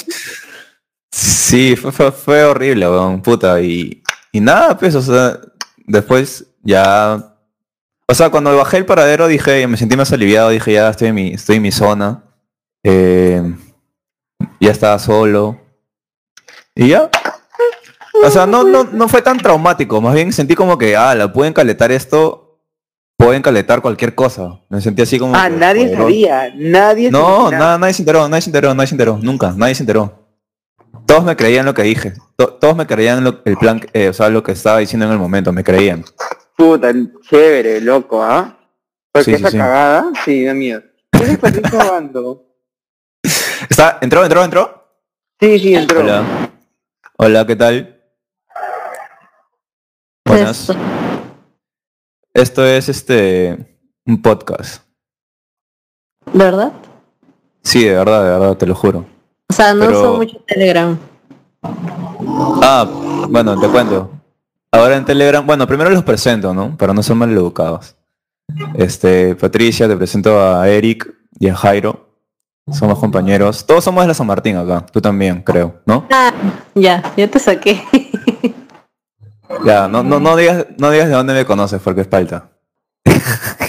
Sí, fue, fue, fue horrible, weón, puta, y, y nada, pues, o sea, después ya... O sea, cuando bajé el paradero dije, me sentí más aliviado, dije, ya estoy en mi, estoy en mi zona. eh, ya estaba solo. Y ya. O sea, no, no, no fue tan traumático, más bien sentí como que, ah, la pueden caletar esto, pueden caletar cualquier cosa. Me sentí así como... Ah, que, nadie sabía, nadie No, nada, nadie se enteró, nadie se enteró, nadie se enteró, nunca, nadie se enteró. Todos me creían lo que dije, to- todos me creían lo- el plan, eh, o sea, lo que estaba diciendo en el momento, me creían. Puta, chévere, loco, ¿ah? Porque Sí, sí, esa sí. cagada, sí, da miedo. ¿Quién es Patricio Bando? ¿Está, entró, entró, entró? Sí, sí, entró. Hola. Hola, ¿qué tal? Buenas. Esto es este un podcast. ¿Verdad? Sí, de verdad, de verdad, te lo juro. O sea, no Pero- son mucho Telegram. Ah, bueno, te cuento. Ahora en Telegram, bueno, primero los presento, ¿no? Para no ser mal educados. Este, Patricia, te presento a Eric y a Jairo. Somos compañeros. Todos somos de la San Martín acá. Tú también, creo, ¿no? Ah, ya, ya te saqué. Ya, no, no, no digas, no digas de dónde me conoces porque es palta.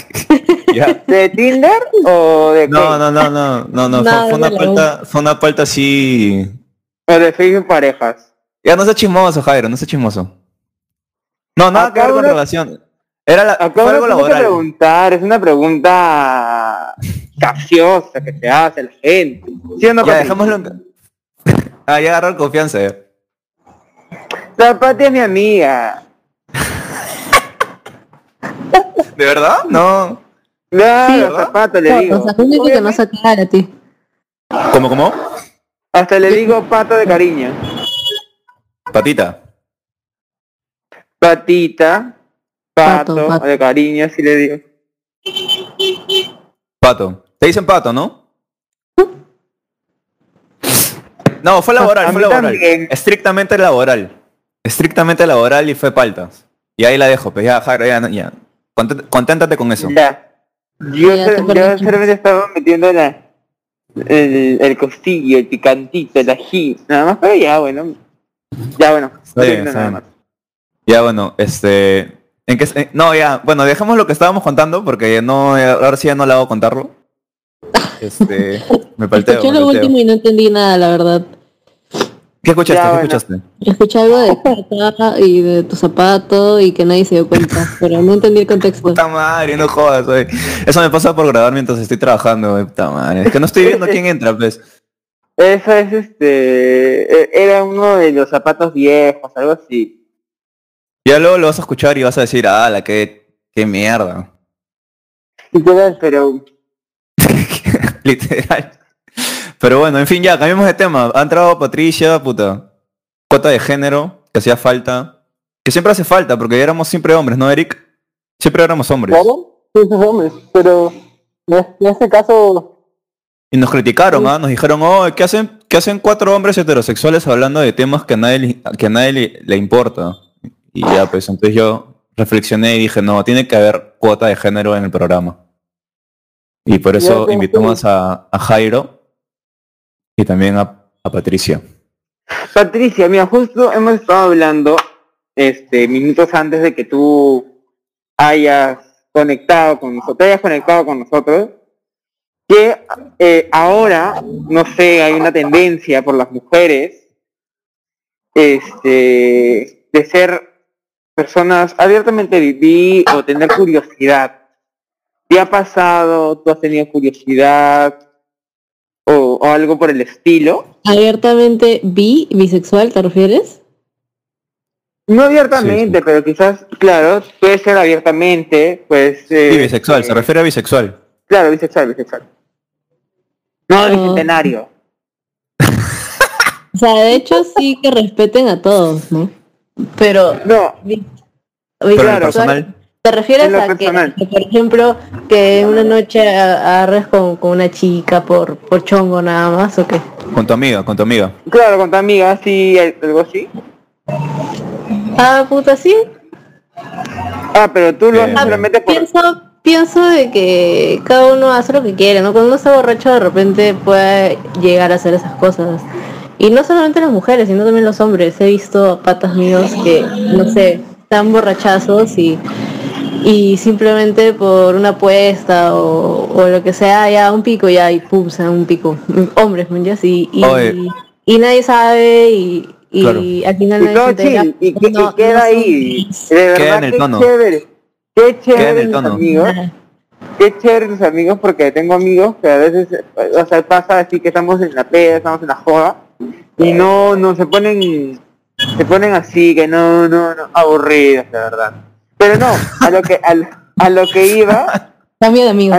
ya. ¿De Tinder o de No, qué? no, no, no, no, no, No, fue, una palta, fue una palta así. O de Facebook Parejas. Ya no seas chismoso, Jairo, no seas chismoso. No, nada que ver con uno- relación. Era la, Acá fue algo laboral. preguntar, es una pregunta capciosa que se hace la gente. ¿Sí o no, Ya, Patricio? dejémoslo en... ah, ya agarrar confianza. ya. La Pati es mi amiga. ¿De verdad? No. Claro, Sí, le digo. no a ti. ¿Cómo, cómo? Hasta le digo pato de cariño. Patita. Patita, pato, Pato, pato. de cariño, así le digo. Pato. Te dicen pato, ¿no? No, fue A laboral, fue laboral. también. Estrictamente laboral. Estrictamente laboral y fue paltas. Y ahí la dejo, pues ya, ya, ya. Conténtate con eso. Ya. Yo, yo solamente estaba metiendo la, el, el costillo, el picantito, el ají, nada más, pero ya bueno. Ya bueno. Está bien, está. Ya bueno, este... ¿En qué, eh, no, ya, bueno, dejemos lo que estábamos contando porque no, eh, ahora sí ya no la hago contarlo. Este, me palteo. Escuché me lo palteo. último y no entendí nada, la verdad. ¿Qué escuchaste? Ya, ¿Qué bueno. escuchaste? Escuché algo de pata y de tu zapato y que nadie se dio cuenta, pero no entendí el contexto. Puta madre, no jodas, güey. Eso me pasa por grabar mientras estoy trabajando, güey. Puta madre. Es que no estoy viendo quién entra, pues. Eso es este. e- Era uno de los zapatos viejos, algo así. Ya luego lo vas a escuchar y vas a decir, ah, la que, qué mierda. Literal, pero. Literal. Pero bueno, en fin, ya, cambiamos de tema. Ha entrado Patricia, puta. Cuota de género, que hacía falta. Que siempre hace falta, porque éramos siempre hombres, ¿no, Eric? Siempre éramos hombres. Claro, sí, hombres, pero en es- en este caso, Y nos criticaron, ¿ah? Nos dijeron, oh, ¿qué hacen, ¿qué hacen cuatro hombres heterosexuales hablando de temas que a nadie, le- que a nadie le, le importa? Y ya, pues, entonces yo reflexioné y dije, no, tiene que haber cuota de género en el programa. Y por eso invitamos a, a Jairo y también a, Patricia. Patricia, mira, justo hemos estado hablando este minutos antes de que tú hayas conectado con nosotros, te hayas conectado con nosotros, que eh, ahora, no sé, hay una tendencia por las mujeres este de ser personas abiertamente vivir o tener curiosidad. ¿Te ha pasado? ¿Tú has tenido curiosidad? O, o algo por el estilo. Abiertamente bi, bisexual, ¿te refieres? No abiertamente, Sí, sí. pero quizás, claro, puede ser abiertamente, pues... eh, Sí, bisexual, se eh, refiere a bisexual. Claro, bisexual, bisexual. No, Oh. bicentenario. O sea, de hecho sí que respeten a todos, ¿no? Pero No, bi- Pero en el Claro, personal, ¿Te refieres a que, por ejemplo, que una noche agarres con, con una chica por, por chongo nada más o qué? con tu amiga, con tu amiga. claro, con tu amiga, sí, algo así. Ah, puta, sí. Ah, pero tú lo solamente por... Pienso, pienso de que cada uno hace lo que quiere, ¿no? Cuando uno está borracho de repente puede llegar a hacer esas cosas. Y no solamente las mujeres, sino también los hombres. He visto patas míos que, no sé, están borrachazos y, y simplemente por una apuesta o, o lo que sea, ya un pico ya y pum, se un pico. Hombres, ¿me entiendes? Y, y, nadie sabe y, y Claro. al final nadie todo se entera. y, No- queda no ahí. De verdad, Queda en el qué tono. chévere. Qué chévere en el mis tono. amigos. Qué chévere mis amigos, porque tengo amigos que a veces, o sea, pasa así que estamos en la peda, estamos en la joda, y no, no se ponen, se ponen así, que no, no, no, aburridos, la verdad. Pero no, a lo que, al- a lo que iba, Cambio de amigos.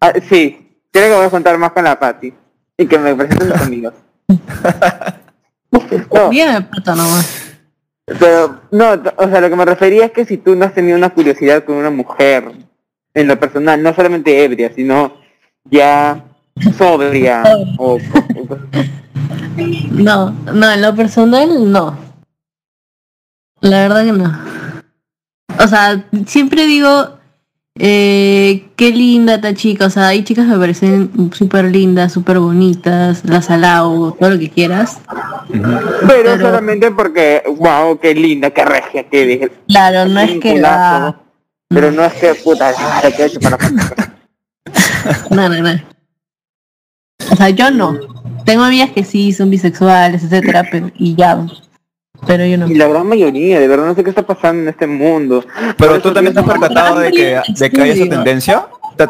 a- sí, creo que voy a contar más con la Patti, y que me presenten sus amigos. No, Bien de pata nomás. Pero, no, o sea, lo que me refería es que si tú no has tenido una curiosidad con una mujer, en lo personal, no solamente ebria, sino ya sobria, o, o- No, no, en lo personal no. La verdad que no. O sea, siempre digo, eh, qué linda esta chica. O sea, hay chicas que me parecen súper lindas, súper bonitas, las alabo, todo lo que quieras. pero, Pero- solamente porque, wow, qué linda, qué regia, qué dije. Claro, no es que la... Pero no es que, puta, te quiero chupar la puta. No, no, no. O sea, yo no. Tengo amigas que sí son bisexuales, etcétera, pero, y ya. Pero yo no. Y la gran mayoría, de verdad no sé qué está pasando en este mundo. Pero tú también pienso- percatado de que, de que hay esa tendencia.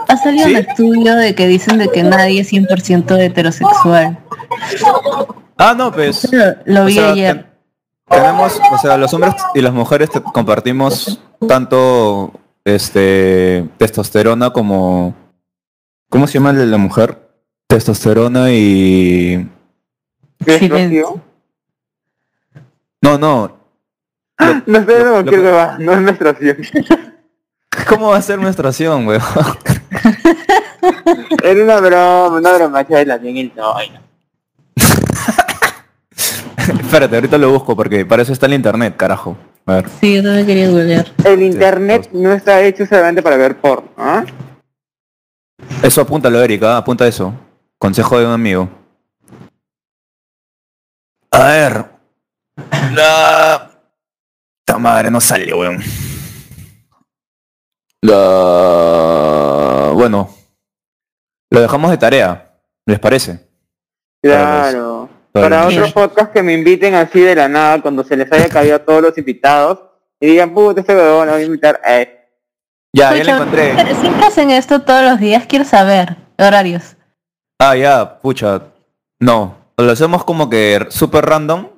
Ha salido ¿Sí? un estudio de que dicen de que nadie es 100% heterosexual. Ah, no, pues. Lo, vi sea, ayer. ten- tenemos, o sea, los hombres y las mujeres te- compartimos tanto este testosterona como ¿cómo se llama el de la mujer? Testosterona y Menstruación. No, no. No sé, no, lo- qué va, no es menstruación. ¿Cómo va a ser menstruación, weón? Era una broma, una broma, la bien el. Espérate, ahorita lo busco porque para eso está el internet, carajo. A ver. Sí, yo también quería googlear. El internet no está hecho solamente para ver porno, ¿ah? Eso apúntalo, Erika, apunta eso. Consejo de un amigo. A ver. La... Esta madre no sale, weón. La... Bueno. Lo dejamos de tarea. ¿Les parece? Claro. para Para otros podcasts que me inviten así de la nada, cuando se les haya caído a todos los invitados, y digan, puta, este huevón lo voy a invitar. Eh, Ya, ya lo encontré. Siempre hacen esto todos los días, quiero saber. Horarios. Ah, ya, pucha. No. Lo hacemos como que súper random.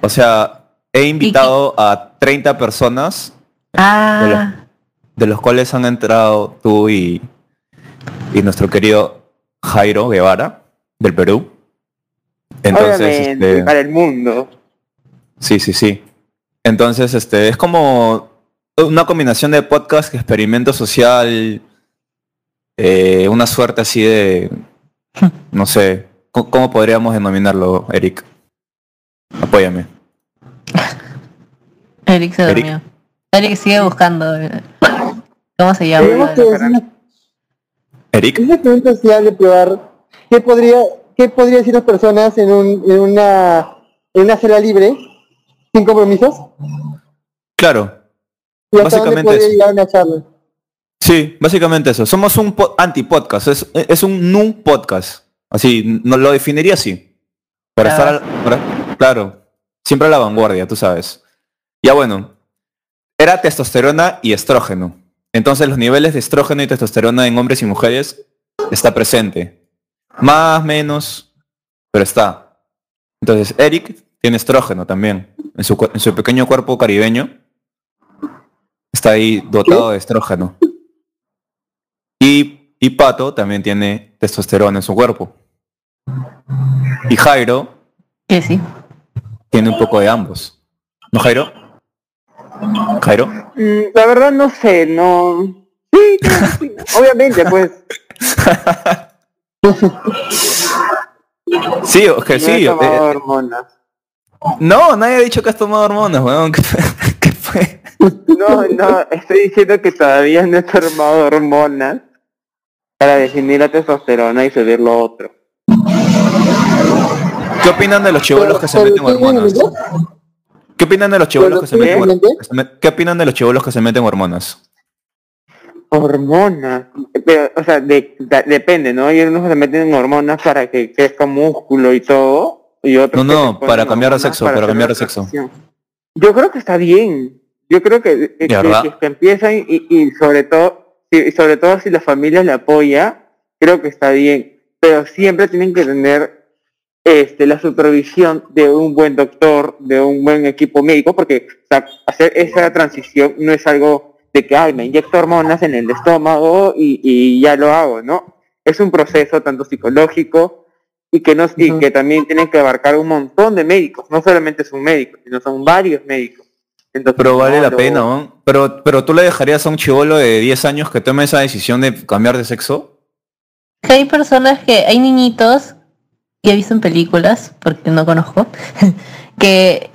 O sea, he invitado a 30 personas Ah, de los cuales han entrado tú y, y nuestro querido Jairo Guevara, del Perú. Entonces, obviamente, este, para el mundo. sí, sí, sí. Entonces, este, es como una combinación de podcast, experimento social, eh, una suerte así de, no sé, ¿cómo, cómo podríamos denominarlo, Eric? Apóyame. Eric se Eric. durmió. Eric sigue buscando. eh, ¿Cómo se llama? Eric, es excelente social de probar qué podría, qué podría decir las personas en, un, en una en una sala libre, sin compromisos, claro, y hasta dónde Básicamente podría una charla. Sí, básicamente eso. Somos un po- anti-podcast, es, es un nu podcast. Así, no lo definiría así. Para Claro. estar, al- para- claro, siempre a la vanguardia, tú sabes. Ya bueno, era testosterona y estrógeno. Entonces los niveles de estrógeno y testosterona en hombres y mujeres está presente. Más, menos, pero está. Entonces Eric tiene estrógeno también. En su, pequeño cuerpo caribeño está ahí dotado de estrógeno. Y, y Pato también tiene testosterona en su cuerpo. Y Jairo sí. Tiene un poco de ambos. ¿No, Jairo? Jairo. Mm, la verdad no sé, no... Sí, obviamente, pues. Sí, o que no sí. he tomado eh, hormonas. no, nadie ha dicho que has tomado hormonas, weón. ¿Qué, fue- qué fue? No, no, estoy diciendo que todavía no he tomado hormonas para definir la testosterona y subir lo otro. ¿Qué opinan de los chivolos que se meten pero ¿tienen hormonas? ¿Qué opinan de los chivolos que se ¿tienen meten met- ¿Qué opinan de los chivolos que se meten hormonas? Hormonas. Pero, o sea, de- depende, ¿no? Hay unos que se meten hormonas para que crezca músculo y todo. Y otros No, no, para cambiar de hormonas sexo, para cambiar de sexo. Yo creo que está bien. Yo creo que, que, que- que empiezan y, y sobre todo, y sobre todo si la familia le apoya, creo que está bien. Pero siempre tienen que tener este, la supervisión de un buen doctor, de un buen equipo médico, porque o sea, hacer esa transición no es algo de que, ay, me inyecto hormonas en el estómago y, y ya lo hago, ¿no? Es un proceso tanto psicológico y que, no, y que también tiene que abarcar un montón de médicos, no solamente es un médico, sino son varios médicos. Entonces, Pero vale la pena, ¿no? Pero, pero tú le dejarías a un chivolo de 10 años que tome esa decisión de cambiar de sexo? Que hay personas que, hay niñitos, y he visto en películas, porque no conozco, que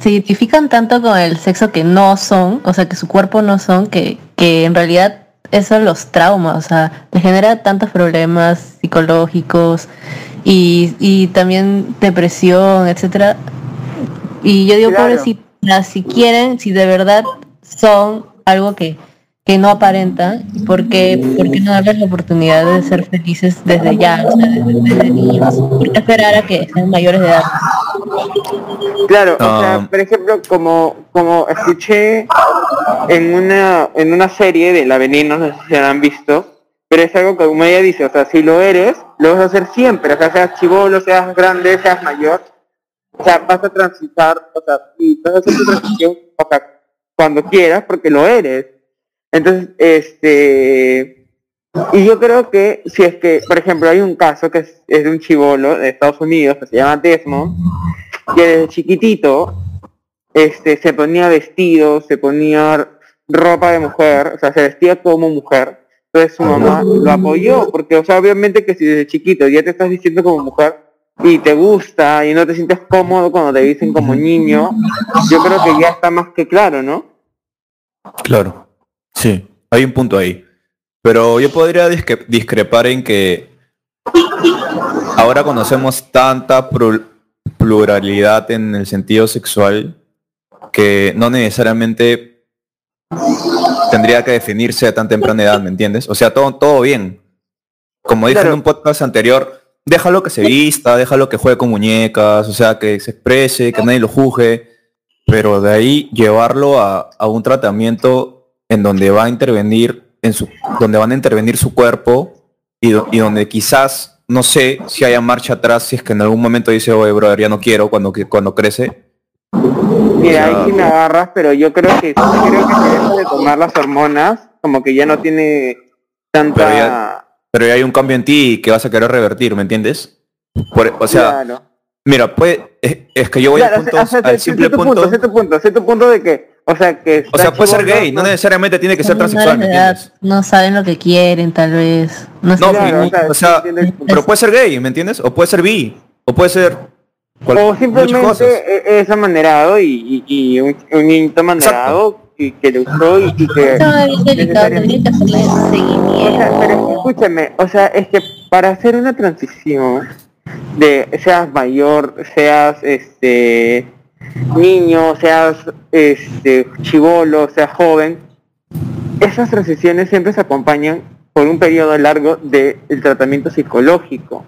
se identifican tanto con el sexo que no son, o sea, que su cuerpo no son, que, que en realidad eso los trauma, o sea, les genera tantos problemas psicológicos y, y también depresión, etcétera. Y yo digo, Claro. pobrecitas, si quieren, si de verdad son algo que, que no aparentan, ¿por qué, por qué no darles la oportunidad de ser felices desde ya, o sea, desde, desde niños? ¿Por qué esperar a que sean mayores de edad? Claro, o sea, por ejemplo, como, como escuché en una, en una serie de La Veneno, no sé si la han visto, pero es algo que como ella dice, o sea, si lo eres, lo vas a hacer siempre, o sea, seas chivolo, seas grande, seas mayor, o sea, vas a transitar, o sea, y vas a hacer tu transición, o sea, cuando quieras, porque lo eres. Entonces, este, y yo creo que si es que, por ejemplo, hay un caso que es, de un chivolo de Estados Unidos que se llama Desmond, que desde chiquitito, este, se ponía vestido, se ponía ropa de mujer, o sea, se vestía como mujer. Entonces su mamá lo apoyó, porque, o sea, obviamente que si desde chiquito ya te estás diciendo como mujer y te gusta y no te sientes cómodo cuando te dicen como niño, yo creo que ya está más que claro, ¿no? Claro. Sí, hay un punto ahí. Pero yo podría disque- discrepar en que ahora conocemos tanta pluralidad en el sentido sexual que no necesariamente tendría que definirse a tan temprana edad, ¿me entiendes? O sea, todo, todo bien. Como dije Claro. en un podcast anterior, déjalo que se vista, déjalo que juegue con muñecas, o sea, que se exprese, que nadie lo juzgue, pero de ahí llevarlo a, a un tratamiento en donde va a intervenir en su, donde van a intervenir su cuerpo y, do- y donde quizás no sé si haya marcha atrás si es que en algún momento dice oye brother ya no quiero cuando que- cuando crece Mira, ahí sí me agarras, pero yo creo que creo que se deja de tomar las hormonas, como que ya no tiene tanta... Pero ya- pero ya hay un cambio en ti que vas a querer revertir ¿me entiendes? Por- o sea Claro. mira pues es, es que yo voy Claro, al, punto, o sea, al simple punto, punto de que, o sea, que o sea puede ser gay no necesariamente tiene que ser transexual no saben lo que quieren, tal vez. No, No. Claro, y- o sea, o pero puede ser gay ¿me entiendes? o puede ser bi o puede ser cual- o simplemente e- es amanerado y, y, y un, un niñito amanerado y que le gustó y, y que... Eso es bien delicado, tendría que hacerle O sea, seguimiento. pero escúchame, o sea, es que para hacer una transición de seas mayor, seas este niño, seas este chivolo, seas joven, esas transiciones siempre se acompañan por un periodo largo del tratamiento psicológico.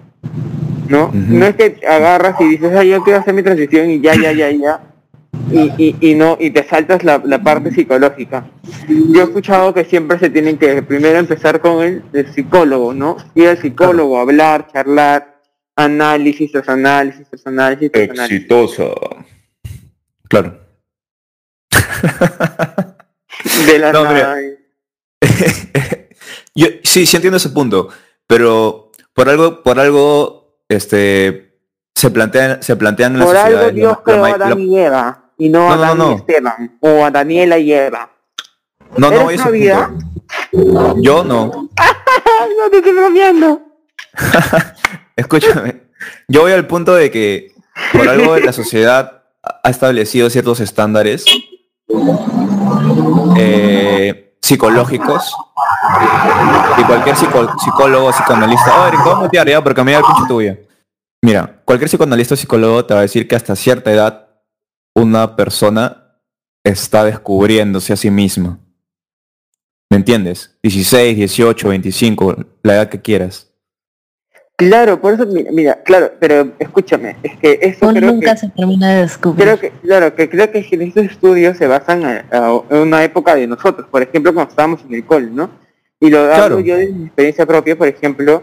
¿No? No es que agarras y dices, ah, yo quiero hacer mi transición y ya, ya, ya, ya. Y, y, y no, y te saltas la, la parte psicológica. Yo he escuchado que siempre se tienen que primero empezar con el, el psicólogo, ¿no? Ir al psicólogo, hablar, charlar, análisis tras análisis tras análisis tras análisis. Exitosa. Claro De la No, nada. Yo sí, sí entiendo ese punto, pero por algo, por algo, este, se plantean, se plantean la Por algo la- Dios la creó a ma- la- Adán y Eva, y no a No, no, Adán no. y Esteban, o a Daniela y Eva. no, no, punto. Yo no. No te estoy bromeando. Escúchame. Yo voy al punto de que por algo la sociedad ha establecido ciertos estándares eh, psicológicos y cualquier psico- psicólogo, psicoanalista, oh, Eric, te voy a mutear ya porque me da el pinche tuya. Mira, cualquier psicoanalista o psicólogo te va a decir que hasta cierta edad una persona está descubriéndose a sí misma. ¿Me entiendes? 16, 18, 25, la edad que quieras. Claro, por eso, mira, mira, claro, pero escúchame, es que eso Uno creo nunca que, se termina de descubrir. creo que, claro, que creo que estos estudios se basan a- a- en una época de nosotros, por ejemplo, cuando estábamos en el cole, ¿no? Y lo Claro. hablo yo de mi experiencia propia, por ejemplo.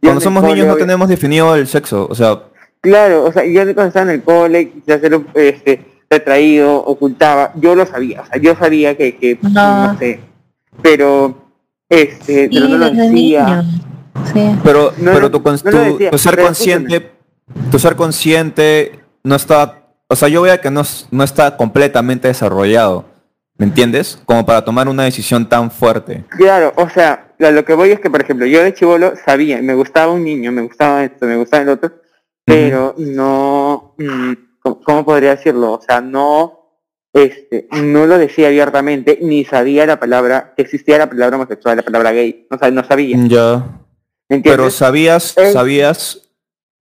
Cuando somos cole, niños no obvio- tenemos definido el sexo, o sea, Claro, o sea, yo cuando estaba en el cole, quise hacerlo este, retraído, ocultaba, yo lo sabía, o sea, yo sabía que, que No. no sé, pero, este, Sí, pero no lo decía. Sí. pero, No, pero no, tu, no tu- decía, tu ser pero consciente, tu ser consciente no está, o sea, yo veo que no, no está completamente desarrollado, ¿me entiendes? Como para tomar una decisión tan fuerte. Claro, o sea, a lo que voy es que, por ejemplo, yo de chivolo sabía, me gustaba un niño, me gustaba esto, me gustaba el otro, pero no, mm, ¿cómo, cómo podría decirlo? O sea, no, este, no lo decía abiertamente, ni sabía la palabra, que existía la palabra homosexual, la palabra gay, o sea, no sabía, Ya. ¿Me Pero sabías, Eh. sabías,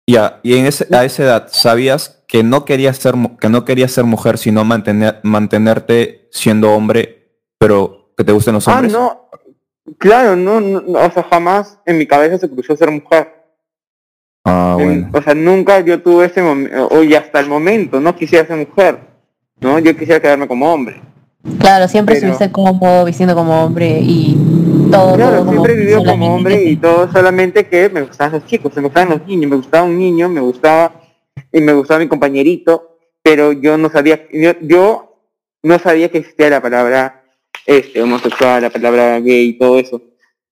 ya, y en ese, a esa edad, sabías que no querías ser, mu- que no querías ser mujer, sino mantener, mantenerte siendo hombre, pero que te gusten los Ah, hombres. no, claro, no, no, o sea, jamás en mi cabeza se cruzó ser mujer. Ah, En- bueno. O sea, nunca yo tuve ese momento, o hasta el momento, no quisiera ser mujer, ¿no? Yo quisiera quedarme como hombre. Claro, siempre Pero- estuviste cómodo, vistiendo como hombre y todo, Claro, todo como siempre vivió como hombre y todo, solamente que me gustaban los chicos, me gustaban los niños, me gustaba un niño, me gustaba, y me gustaba mi compañerito, pero yo no sabía, yo, yo no sabía que existía la palabra este, homosexual, la palabra gay y todo eso,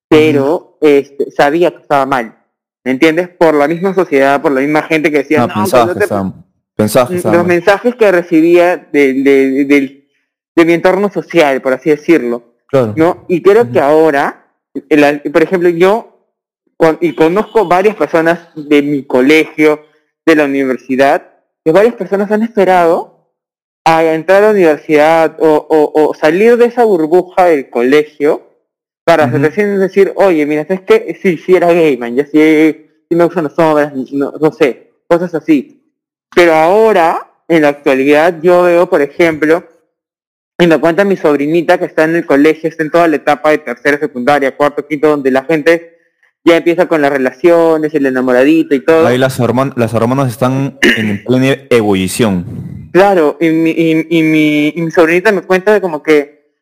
pero este, sabía que estaba mal, ¿me entiendes? Por la misma sociedad, por la misma gente que decía, No, no, pensabas que no te estaba los mensajes que recibía de, de mi entorno social, por así decirlo, Claro. ¿no? Y creo que ahora, el- por ejemplo, yo, con- y conozco varias personas de mi colegio, de la universidad, que varias personas han esperado a entrar a la universidad o, o- o salir de esa burbuja del colegio para recién decir, oye, mira, ¿sabes qué? Sí, sí era gay, man, ya sí, sí me gustan las obras, no, no sé, cosas así. Pero ahora, en la actualidad, yo veo, por ejemplo, y me cuenta mi sobrinita que está en el colegio, está en toda la etapa de tercera, secundaria, cuarto, quinto, donde la gente ya empieza con las relaciones, el enamoradito y todo. Ahí las, hormon- las hormonas están en plena ebullición. Claro, y mi, y, y mi, y mi sobrinita me cuenta de como que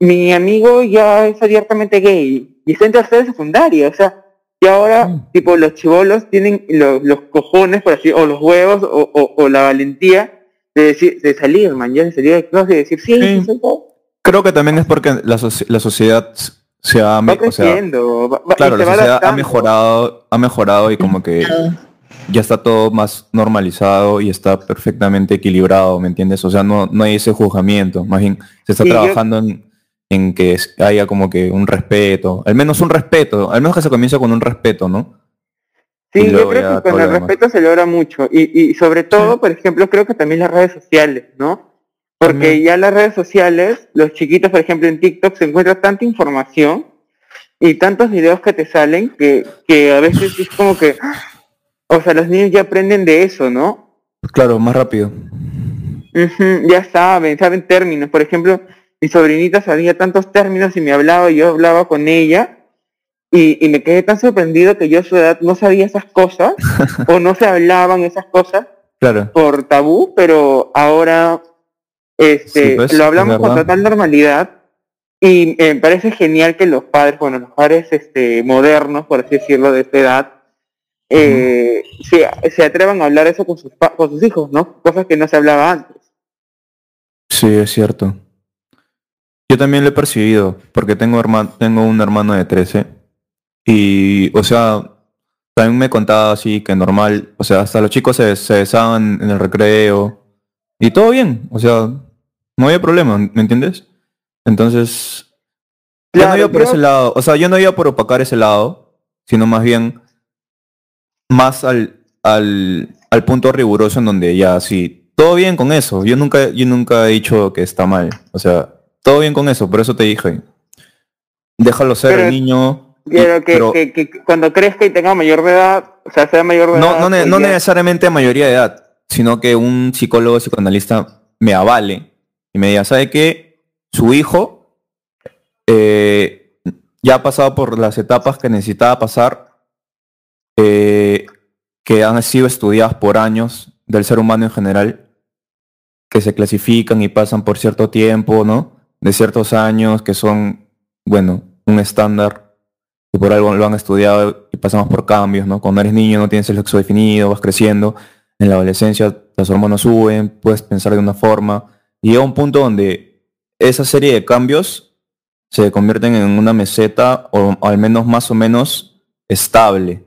mi amigo ya es abiertamente gay y está en tercera secundaria, o sea, y ahora, Mm. tipo, los chivolos tienen los, los cojones, por así, o los huevos, o, o, o la valentía de decir, de salir, man, ya de salir de clase y decir, sí, Sí. sí, soy gay". Creo que también es porque la, la sociedad se ha, va o sea, creciendo, va- va- y claro, se la sociedad ha mejorado, ha mejorado y como que ya está todo más normalizado y está perfectamente equilibrado, ¿me entiendes? O sea, no, no hay ese juzgamiento, más bien se está yo- trabajando en, en que haya como que un respeto, al menos un respeto, al menos que se comience con un respeto, ¿no? Sí, y yo creo que con el respeto se logra mucho. Y, y sobre todo, por ejemplo, creo que también las redes sociales, ¿no? Porque También. ya las redes sociales, los chiquitos, por ejemplo, en TikTok se encuentra tanta información y tantos videos que te salen que, que a veces es como que, o sea, los niños ya aprenden de eso, ¿no? Claro, más rápido. Ujú, ya saben, saben términos. Por ejemplo, mi sobrinita sabía tantos términos y me hablaba y yo hablaba con ella y, y me quedé tan sorprendido que yo a su edad no sabía esas cosas o no se hablaban esas cosas Claro. por tabú, pero ahora este Sí, pues, lo hablamos con total normalidad y eh, me parece genial que los padres, bueno, los padres este, modernos, por así decirlo, de esta edad, eh, se, se atrevan a hablar eso con sus, con sus hijos, ¿no? Cosas que no se hablaba antes. Sí, es cierto. Yo también lo he percibido, porque tengo, herma- tengo un hermano de 13 y, o sea, también me contaba así que normal, o sea, hasta los chicos se, se besaban en el recreo y todo bien, o sea, no había problema, ¿me entiendes? Entonces, yo no Claro, iba por yo- ese lado, o sea, yo no iba por opacar ese lado, sino más bien más al, al, al punto riguroso en donde ya sí, todo bien con eso. Yo nunca, yo nunca he dicho que está mal. O sea, todo bien con eso, por eso te dije. Déjalo ser Pero- el niño. Y- Quiero que, pero que- que cuando crezca y tenga mayor de edad, o sea, sea mayor de no, edad. no, ne- pues no necesariamente mayoría de edad, sino que un psicólogo psicoanalista me avale y me diga, ¿sabe qué? Su hijo eh, ya ha pasado por las etapas que necesitaba pasar, eh, que han sido estudiadas por años del ser humano en general, que se clasifican y pasan por cierto tiempo, ¿no? De ciertos años que son, bueno, un estándar por algo lo han estudiado y pasamos por cambios, ¿no? Cuando eres niño no tienes el sexo definido, vas creciendo, en la adolescencia las hormonas suben, puedes pensar de una forma, y llega un punto donde esa serie de cambios se convierten en una meseta o al menos más o menos estable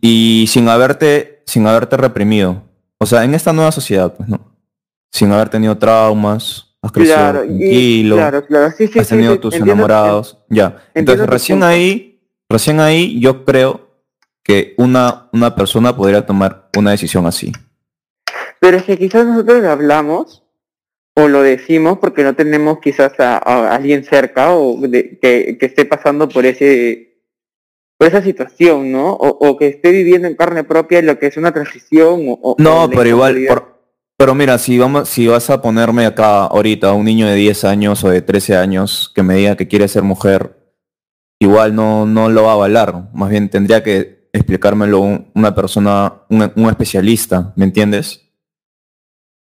y sin haberte sin haberte reprimido. O sea, en esta nueva sociedad, pues, ¿no? Sin haber tenido traumas, has crecido Claro, y- tranquilo claro, claro, sí, sí, has tenido sí, tus entiendo- enamorados, ya. Entonces recién ahí, recién ahí yo creo que una, una persona podría tomar una decisión así. Pero es que quizás nosotros lo hablamos o lo decimos porque no tenemos quizás a, a alguien cerca o de- que, que esté pasando por ese por esa situación, ¿no? O, o que esté viviendo en carne propia lo que es una transición o, No, pero igual, por- pero mira, si vamos, si vas a ponerme acá ahorita a un niño de 10 años o de 13 años que me diga que quiere ser mujer, igual no, no lo va a avalar. Más bien tendría que explicármelo un- una persona, un, un especialista, ¿me entiendes?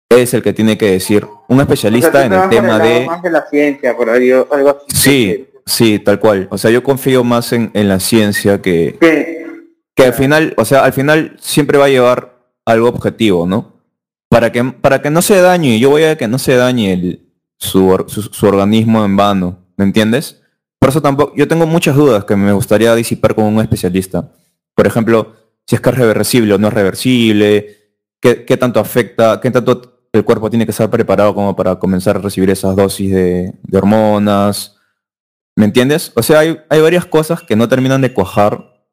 Es el que tiene que decir, un O sea, especialista en el tema de... más de la ciencia, por ahí, o algo así. Sí, sí, tal cual. O sea, yo confío más en, en la ciencia que, Que, que al final, o sea, al final siempre va a llevar algo objetivo, ¿no? Para que, para que no se dañe, yo voy a que no se dañe el, su, su organismo en vano, ¿me entiendes? Por eso tampoco, yo tengo muchas dudas que me gustaría disipar con un especialista. Por ejemplo, si es que es reversible o no es reversible, qué, tanto afecta, qué tanto el cuerpo tiene que estar preparado como para comenzar a recibir esas dosis de, hormonas. ¿Me entiendes? O sea, hay, varias cosas que no terminan de cuajar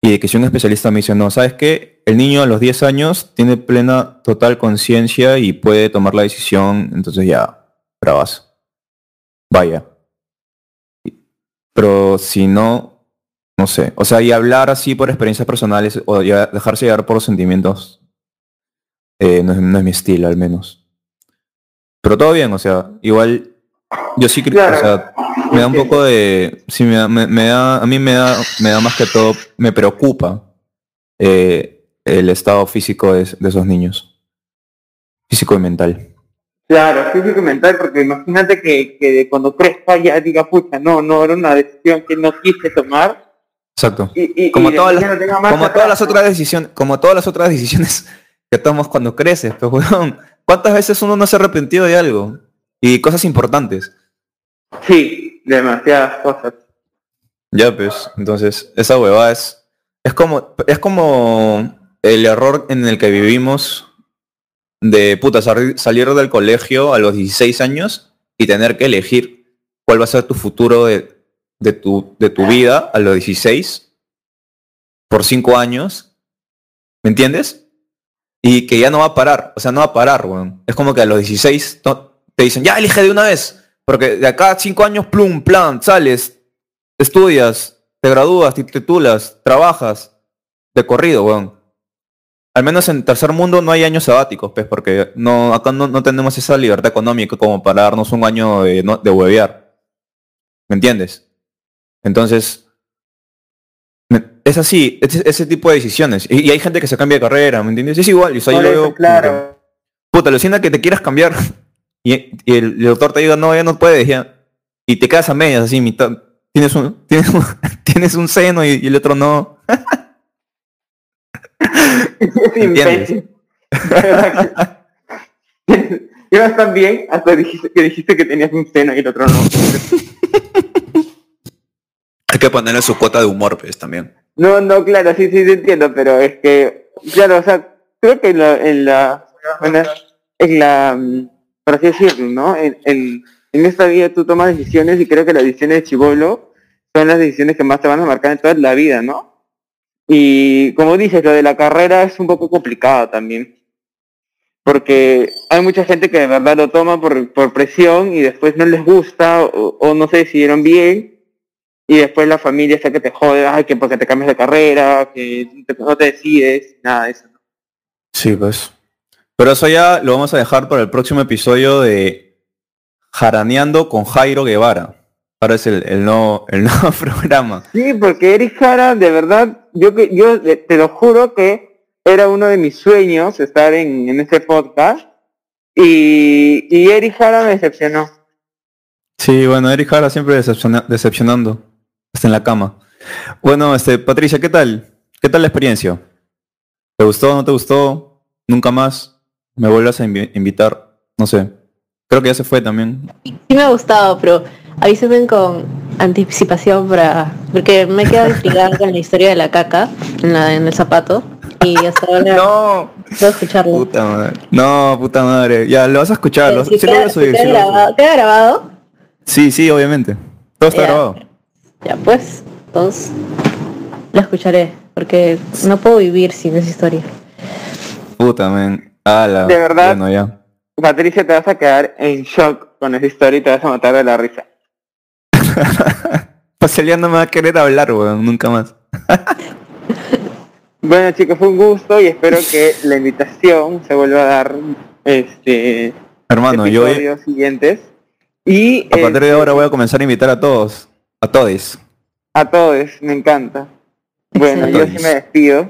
y de que si un especialista me dice, no, ¿sabes qué? El niño a los 10 años tiene plena, total conciencia y puede tomar la decisión, entonces ya, bravas. Vaya. Pero si no, no sé. O sea, y hablar así por experiencias personales o dejarse llevar por los sentimientos eh, no, es, no es mi estilo, al menos. Pero todo bien, o sea, igual yo sí creo, o sea, me da un poco de, sí, me da, me, da, a mí me da, me da más que todo, me preocupa eh, el estado físico de esos niños, físico y mental. Claro, físico y mental, porque imagínate que, que cuando crezca ya diga, pucha, no, no, era una decisión que no quise tomar. Exacto. Y, y- Como y todas las- otras decisiones, como todas las otras decisiones que tomas cuando creces, pues weón, ¿cuántas veces uno no se ha arrepentido de algo? Y cosas importantes. Sí, demasiadas cosas. Ya, pues, entonces, esa huevada es. Es como. Es como el error en el que vivimos de puta sal- salir del colegio a los 16 años y tener que elegir cuál va a ser tu futuro de, de tu, de tu vida a los 16 por 5 años. ¿Me entiendes? Y que ya no va a parar. O sea, no va a parar, weón. Es como que a los 16 to- te dicen, ya elige de una vez. Porque de acá a 5 años, plum, plan, sales, estudias, te gradúas, titulas, trabajas de corrido, weón. Al menos en tercer mundo no hay años sabáticos, pues, porque no, acá no, no tenemos esa libertad económica como para darnos un año de, no- de huevear. ¿Me entiendes? Entonces, es así, es- ese tipo de decisiones. Y, y hay gente que se cambia de carrera, ¿me entiendes? Es igual, y yo eso, veo como que, claro. puta, alucina que te quieras cambiar y, y el, el doctor te diga, no, ya no puedes, ya. Y te quedas a medias, así, mitad. Tienes un, tienes un, tienes un seno y, y el otro no. Es ¿Entiendes? Ibas tan bien hasta dijiste que dijiste que tenías un seno y el otro no. Hay que ponerle su cuota de humor, pues, también. No, no, claro, sí, sí, te entiendo, pero es que, claro, o sea, creo que en la, en la, en la, mm, por así decirlo, ¿no? En, en, en esta vida tú tomas decisiones y creo que las decisiones de chivolo son las decisiones que más te van a marcar en toda la vida, ¿no? Y como dices, lo de la carrera es un poco complicado también. Porque hay mucha gente que de verdad lo toma por, por presión y después no les gusta o, no se decidieron bien y después la familia está que te jode, ay, que porque te cambias de carrera, que no te decides, nada de eso. Sí, pues. Pero eso ya lo vamos a dejar para el próximo episodio de Jaraneando con Jairo Guevara. Ahora es el, el nuevo, el nuevo programa. Sí, porque Eric Jara, de verdad, yo que yo te te lo juro que era uno de mis sueños estar en, en este podcast y, y Eric Jara me decepcionó. Sí, bueno, Eric Jara siempre decepciona- decepcionando. Está en la cama. Bueno, este, Patricia, ¿qué tal? ¿Qué tal la experiencia? ¿Te gustó? ¿No te gustó? ¿Nunca más? ¿Me vuelvas a invi- invitar? No sé. Creo que ya se fue también. Sí me ha gustado, pero avísenme con anticipación para... Porque me he quedado intrigada con la historia de la caca en, la, en el zapato. Y hasta ahora No, puedo escucharlo. puta madre. No, puta madre. Ya, lo vas a escuchar. lo- sí lo voy a subir. lo grabado, ¿Queda grabado? Sí, sí, obviamente. Todo está Ya. grabado. Ya pues, entonces la escucharé. Porque no puedo vivir sin esa historia. Puta, man. Ala. De verdad. Bueno, ya. Patricia, te vas a quedar en shock con esa historia y te vas a matar de la risa. Pues él ya no me va a querer hablar, weón. Nunca más. Bueno chicos, fue un gusto y espero que la invitación se vuelva a dar este Hermano, yo voy- siguientes. Y a partir de este, ahora voy a comenzar a invitar a todos. A todos. a todos, me encanta. Bueno, yo sí me despido,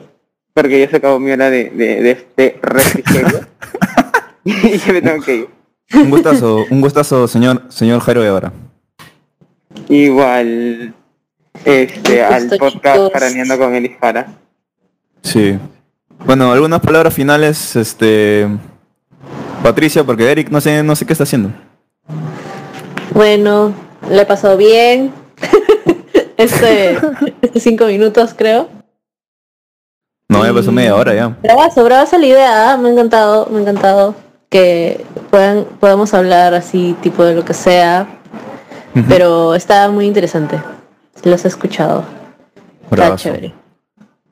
porque ya se acabó mi hora de, de, de este refrigerio. y ya me tengo que ir. Un gustazo, un gustazo, señor, señor Jairo Guevara. Igual este al podcast chicos. Jaraneando con Elis Jara. Sí. Bueno, algunas palabras finales, este. Patricia, porque Eric no sé, no sé qué está haciendo. Bueno, le he pasado bien. este, este cinco minutos creo. No, ya pasó media hora ya. Bravazo, bravazo la idea, ¿ah? me ha encantado, me ha encantado que puedan, podamos hablar así, tipo de lo que sea, Pero está muy interesante. Los he escuchado. Está Bravazo. chévere.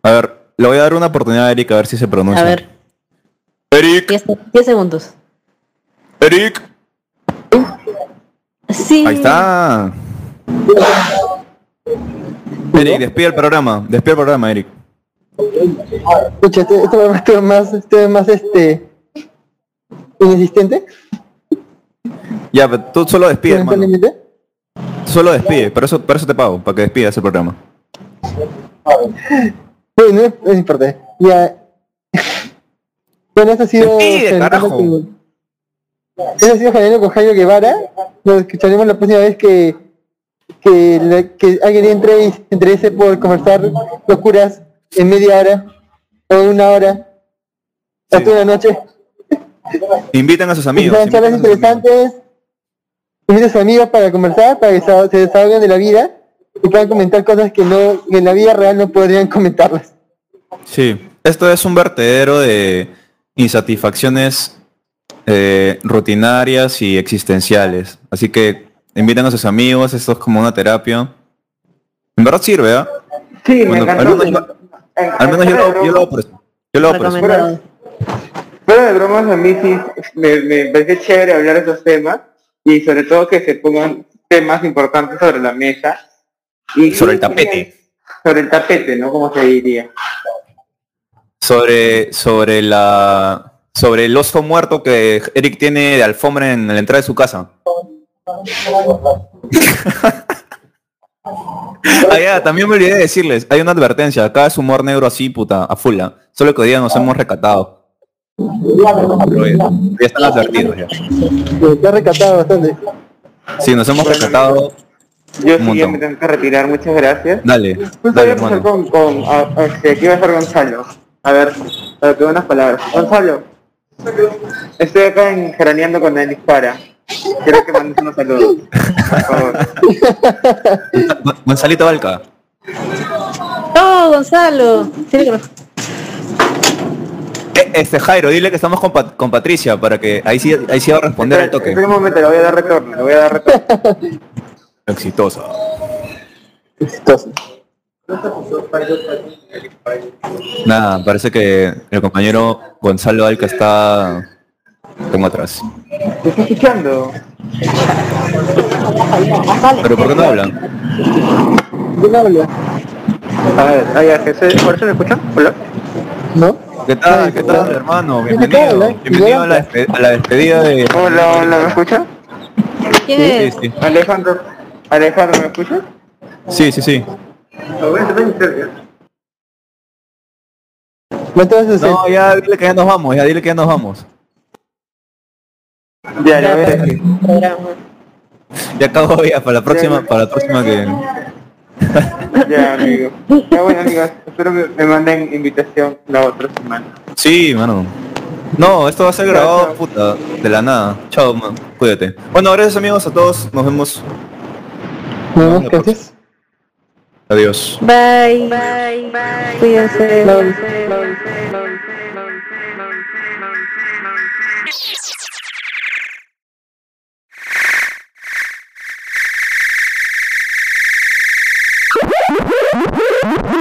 A ver, le voy a dar una oportunidad a Eric a ver si se pronuncia. A ver, Eric, 10 10 segundos. Eric. Sí. Ahí está. Eric, despide el programa. Despide el programa, Eric. Escucha, este, este programa más, estuvo más este inexistente, Ya, pero tú solo despide, hermano. Solo despide. Por eso, por eso te pago, para que despidas el programa. Bueno, no, no importa. Ya. Bueno, esto ha sido. Despide, carajo. con- Esto ha sido Fernando con Jairo Guevara. Nos escucharemos la próxima vez que que, la- que alguien entre y se interese por conversar locuras en media hora o una hora o Sí. una noche. Inviten a sus amigos. Charlas sus amigos. Interesantes. Invita a sus amigos para conversar, para que se, desahoguen de la vida y puedan comentar cosas que no que en la vida real no podrían comentarlas. Sí, esto es un vertedero de insatisfacciones eh, rutinarias y existenciales. Así que inviten a sus amigos, esto es como una terapia. En verdad sirve, ¿ah? Sí, Bueno, me al encantó. menos yo- En- Al menos yo lo, yo lo hago por eso. Yo lo hago por eso. De bromas a mí sí me, me parece chévere hablar de esos temas y sobre todo que se pongan temas importantes sobre la mesa. Y Sobre el tapete. Sobre el tapete, ¿no? Como se diría. Sobre, sobre la sobre el oso muerto que Eric tiene de alfombra en la entrada de su casa. Ah, también me olvidé de decirles, hay una advertencia, acá es humor negro así, puta, a full. ¿ah? Solo que hoy día nos hemos recatado. Pero ya, ya están advertidos ya. Te ha recatado bastante. Sí, nos hemos recatado. Yo sí ya me tengo que retirar, muchas gracias. Dale, Justo dale, voy a con, con a, a- este, aquí va a estar Gonzalo. A ver, para que unas palabras. Gonzalo, estoy acá en Jaraneando con Denis Para. Quiero que mandes unos saludos. Por favor. Gon- Gonzalito Valca. ¡Oh, Gonzalo! Este Jairo, dile que estamos con, Pat- con Patricia para que ahí sí, ahí sí va a responder al toque. Espera un momento, le voy a dar retorno, le voy a dar retorno. Exitosa. Exitoso. Nada, parece que el compañero Gonzalo Alca está como atrás. ¿Me está escuchando? Pero ¿por qué no hablan? ¿Quién habla? A ver, ahí, ¿por eso me escuchan? Hola. ¿No? ¿Qué tal? ¿Qué tal, hermano? ¿Qué tal, Bienvenido. eh? Bienvenido a la, a la despedida de... Hola, hola, ¿me escuchan? ¿Quién Sí, es? sí, Alejandro, Alejandro, ¿me escuchas? sí, sí, sí. Entonces, No, ya dile que ya nos vamos, ya dile que ya nos vamos. Ya, ya, ves. Programa. Ya acabó ya, para la próxima, para la próxima que... Ya, amigo. Ya, bueno, amigos, espero que me manden invitación la otra semana. Sí, mano. No, esto va a ser grabado, puta, de la nada. Chao, man. Cuídate. Bueno, gracias amigos a todos. Nos vemos. gracias. Adiós. Bye. Bye. Bye. Cuídense. Thank you.